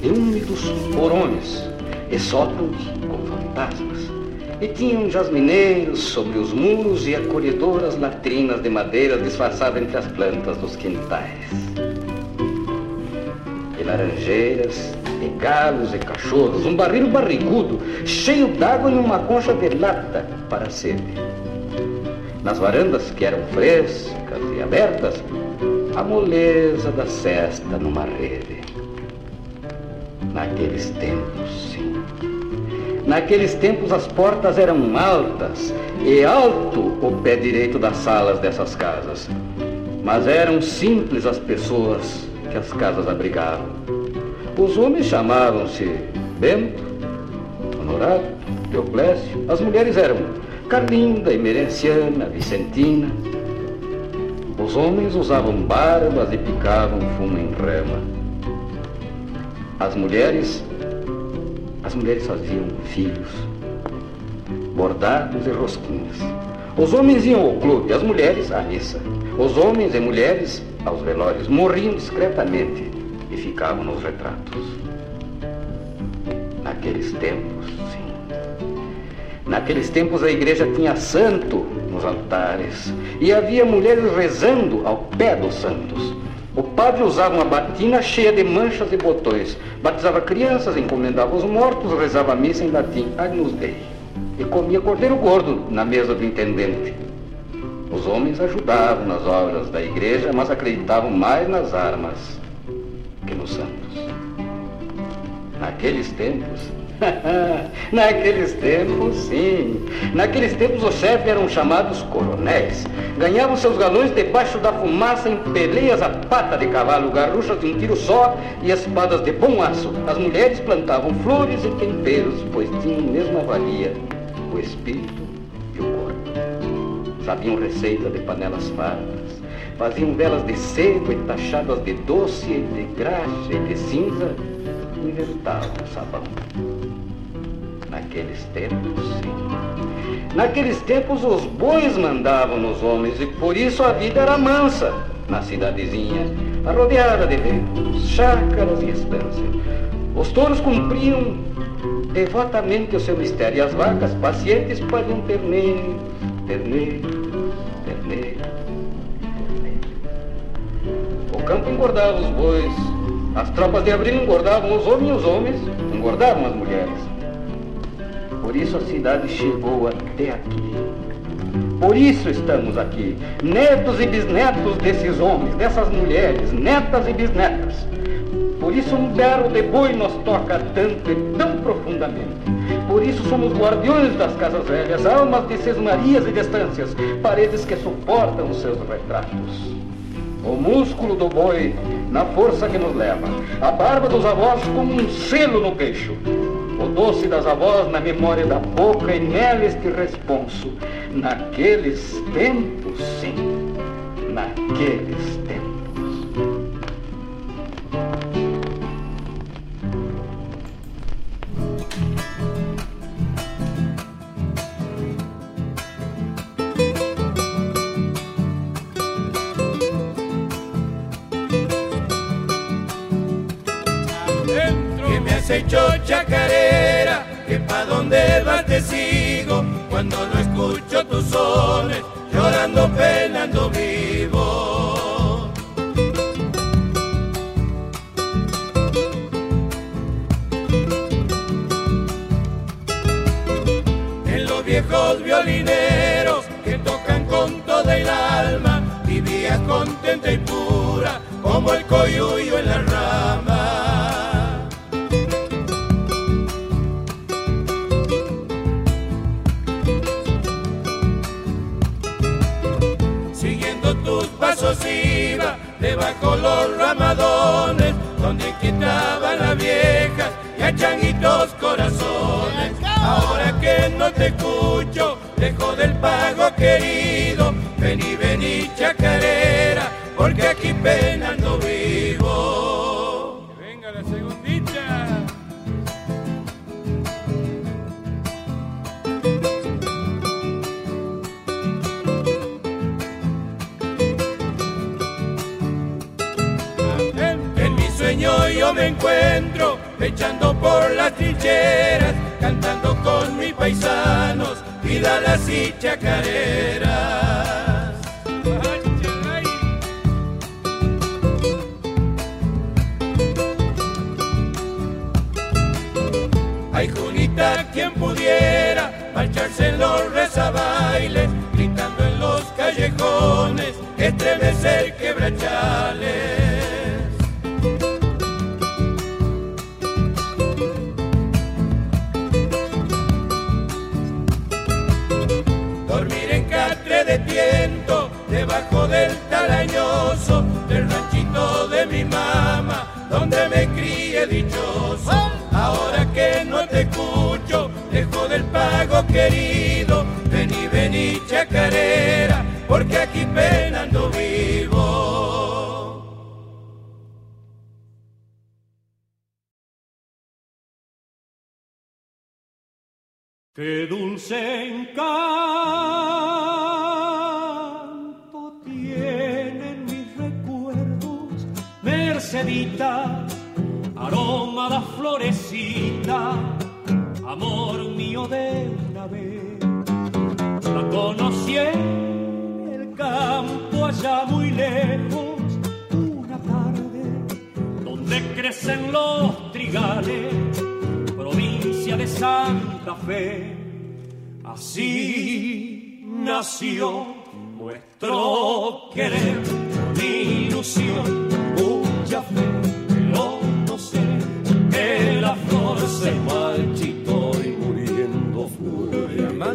E úmidos porões e sótãos com fantasmas. E tinham jasmineiros sobre os muros e acolhedoras latrinas de madeira disfarçadas entre as plantas dos quintais. de laranjeiras, de galos e cachorros, um barril barrigudo, cheio d'água e uma concha de lata para a sede. Nas varandas que eram frescas e abertas, a moleza da cesta numa rede. Naqueles tempos, sim. Naqueles tempos as portas eram altas e alto o pé direito das salas dessas casas. Mas eram simples as pessoas que as casas abrigavam. Os homens chamavam-se Bento, Honorado, Teoclésio. As mulheres eram Carlinda, Emerenciana, Vicentina. Os homens usavam barbas e picavam fumo em rama. As mulheres, as mulheres faziam filhos, bordados e rosquinhas. Os homens iam ao clube, as mulheres à missa. Os homens e mulheres aos velórios morriam discretamente e ficavam nos retratos. Naqueles tempos, sim. Naqueles tempos a igreja tinha santo nos altares e havia mulheres rezando ao pé dos santos. O padre usava uma batina cheia de manchas e botões, batizava crianças, encomendava os mortos, rezava a missa em latim, Agnus Dei, e comia cordeiro gordo na mesa do intendente. Os homens ajudavam nas obras da igreja, mas acreditavam mais nas armas que nos santos. Naqueles tempos, Naqueles tempos, sim. Naqueles tempos os chefes eram chamados coronéis. Ganhavam seus galões debaixo da fumaça em peleias a pata de cavalo, garruchas de um tiro só e espadas de bom aço. As mulheres plantavam flores e temperos, pois tinham mesma valia o espírito e o corpo. Sabiam receita de panelas fartas, faziam velas de seco e tachadas de doce, de graxa e de cinza, inventavam sabão naqueles tempos, sim. Naqueles tempos os bois mandavam nos homens e por isso a vida era mansa na cidadezinha, rodeada de ventos, chácaras e estâncias. Os touros cumpriam devotamente o seu mistério e as vacas pacientes pariam terneiro, terneiro, terneiro, terneiro. O campo engordava os bois, as tropas de abril engordavam os homens e os homens engordavam as mulheres. Por isso a cidade chegou até aqui. Por isso estamos aqui, netos e bisnetos desses homens, dessas mulheres, netas e bisnetas. Por isso um berro de boi nos toca tanto e tão profundamente. Por isso somos guardiões das casas velhas, almas de sesmarias e distâncias, paredes que suportam os seus retratos. O músculo do boi na força que nos leva, a barba dos avós como um selo no queixo, o doce das avós na memória da boca e nela este responso. Naqueles tempos, sim, naqueles tempos. Has hecho chacarera, que pa' dónde vas te sigo, cuando no escucho tus sones, llorando, penando vivo. En los viejos violineros que tocan con toda el alma, vivías contenta y pura, como el coyuyo en la rama. Debajo los ramadones, donde quitaban la vieja y a changuitos corazones. Ahora que no te escucho, dejo del pago querido, me encuentro echando por las trincheras, cantando con mis paisanos, vidalas y chacareras. Ay, Julita, quien pudiera marcharse en los rezabailes, gritando en los callejones, estremecer quebrachales. Crié dichoso. Ahora que no te escucho, dejo del pago querido, vení, vení chacarera, porque aquí penando vivo. Qué dulce encanto tienen mis recuerdos, Mercedita, florecita, amor mío de una vez. La conocí en el campo allá muy lejos, una tarde donde crecen los trigales provincia de Santa Fe. Así nació nuestro querer, con ilusión,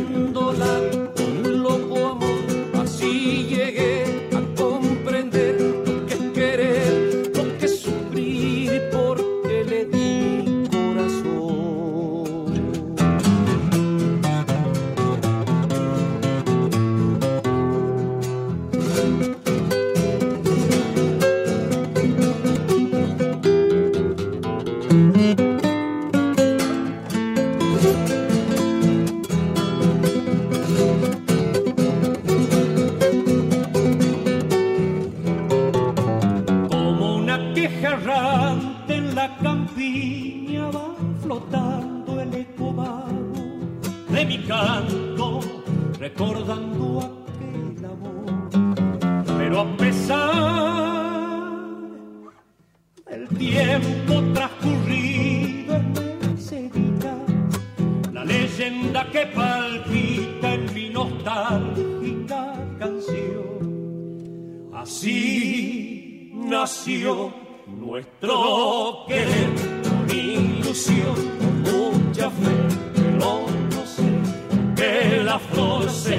cuando recordando aquel amor. Pero a pesar del tiempo transcurrido en Mercedita, la leyenda que palpita en mi nostálgica canción. Así nació nuestro querer, ilusión, que la flor se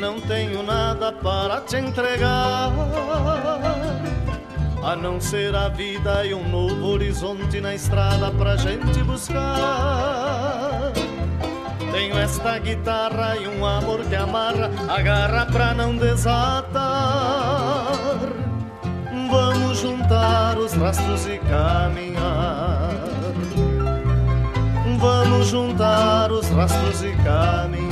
Não tenho nada para te entregar. A não ser a vida e um novo horizonte na estrada pra gente buscar. Tenho esta guitarra e um amor que amarra, agarra pra não desatar. Vamos juntar os rastros e caminhar. Vamos juntar os rastros e caminhar.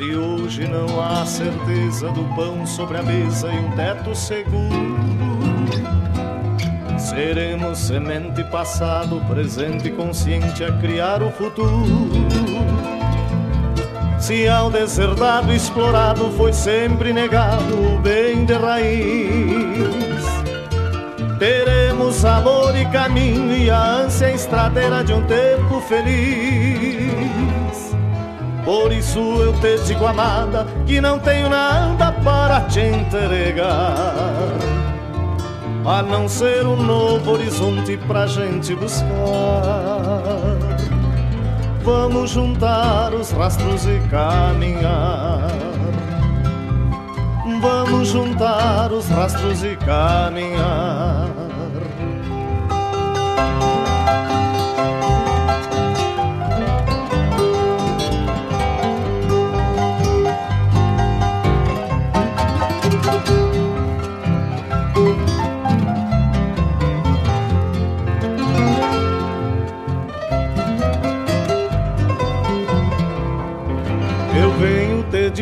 Se hoje não há certeza do pão sobre a mesa e um teto seguro, seremos semente passado, presente consciente a criar o futuro. Se ao deserdado explorado foi sempre negado o bem de raiz, teremos amor e caminho e a ânsia estradeira de um tempo feliz. Por isso eu te digo, amada, que não tenho nada para te entregar, a não ser um novo horizonte pra gente buscar. Vamos juntar os rastros e caminhar. Vamos juntar os rastros e caminhar.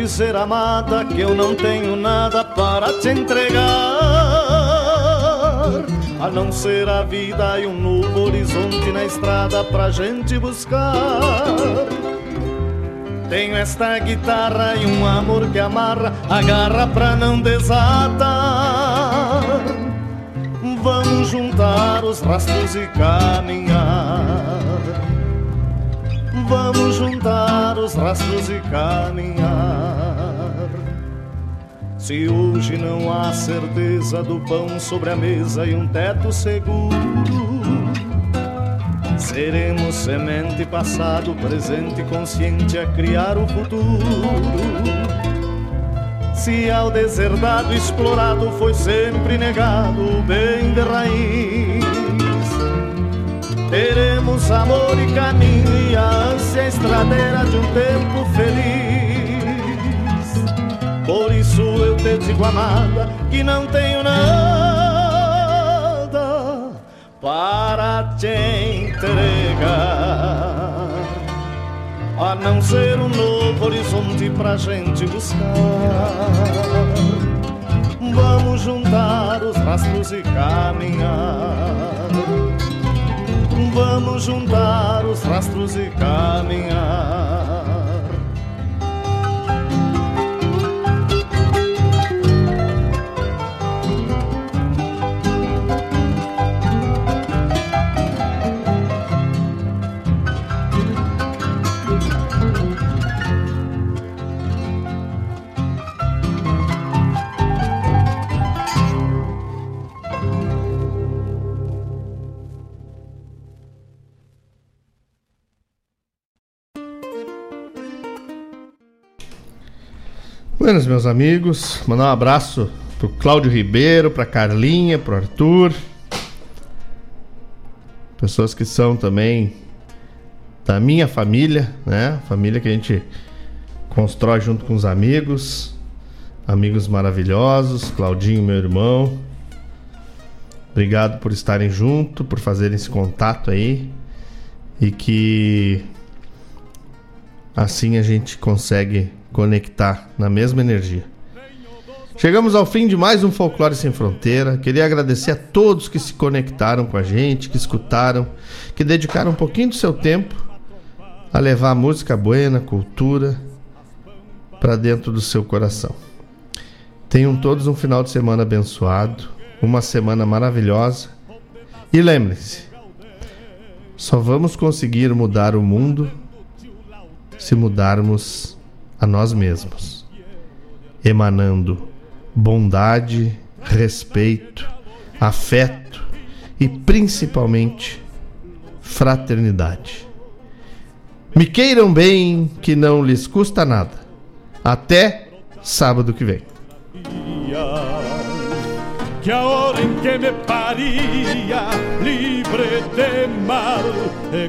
Dizer, amada, que eu não tenho nada para te entregar, a não ser a vida e um novo horizonte na estrada pra gente buscar. Tenho esta guitarra e um amor que amarra, agarra pra não desatar. Vamos juntar os rastros e caminhar. Vamos juntar os rastros e caminhar. Se hoje não há certeza do pão sobre a mesa e um teto seguro, seremos semente passado, presente consciente a criar o futuro. Se ao deserdado explorado foi sempre negado o bem de raiz, teremos amor e caminho e a ânsia estradeira de um tempo feliz. Por isso eu te digo, amada, que não tenho nada para te entregar. A não ser um novo horizonte pra gente buscar. Vamos juntar os rastros e caminhar. Vamos juntar os rastros e caminhar. Buenas, meus amigos. Mandar um abraço pro Cláudio Ribeiro, pra Carlinha, pro Arthur. Pessoas que são também da minha família, né? Família que a gente constrói junto com os amigos. Amigos maravilhosos, Claudinho, meu irmão. Obrigado por estarem junto, por fazerem esse contato aí. E que assim a gente consegue conectar na mesma energia. Chegamos ao fim de mais um Folclore Sem Fronteira. Queria agradecer a todos que se conectaram com a gente, que escutaram, que dedicaram um pouquinho do seu tempo a levar música buena, cultura para dentro do seu coração. Tenham todos um final de semana abençoado, uma semana maravilhosa. E lembrem-se, só vamos conseguir mudar o mundo se mudarmos a nós mesmos, emanando bondade, respeito, afeto e principalmente fraternidade. Me queiram bem, que não lhes custa nada. Até sábado que vem. que ahora en que me paría libre de mal e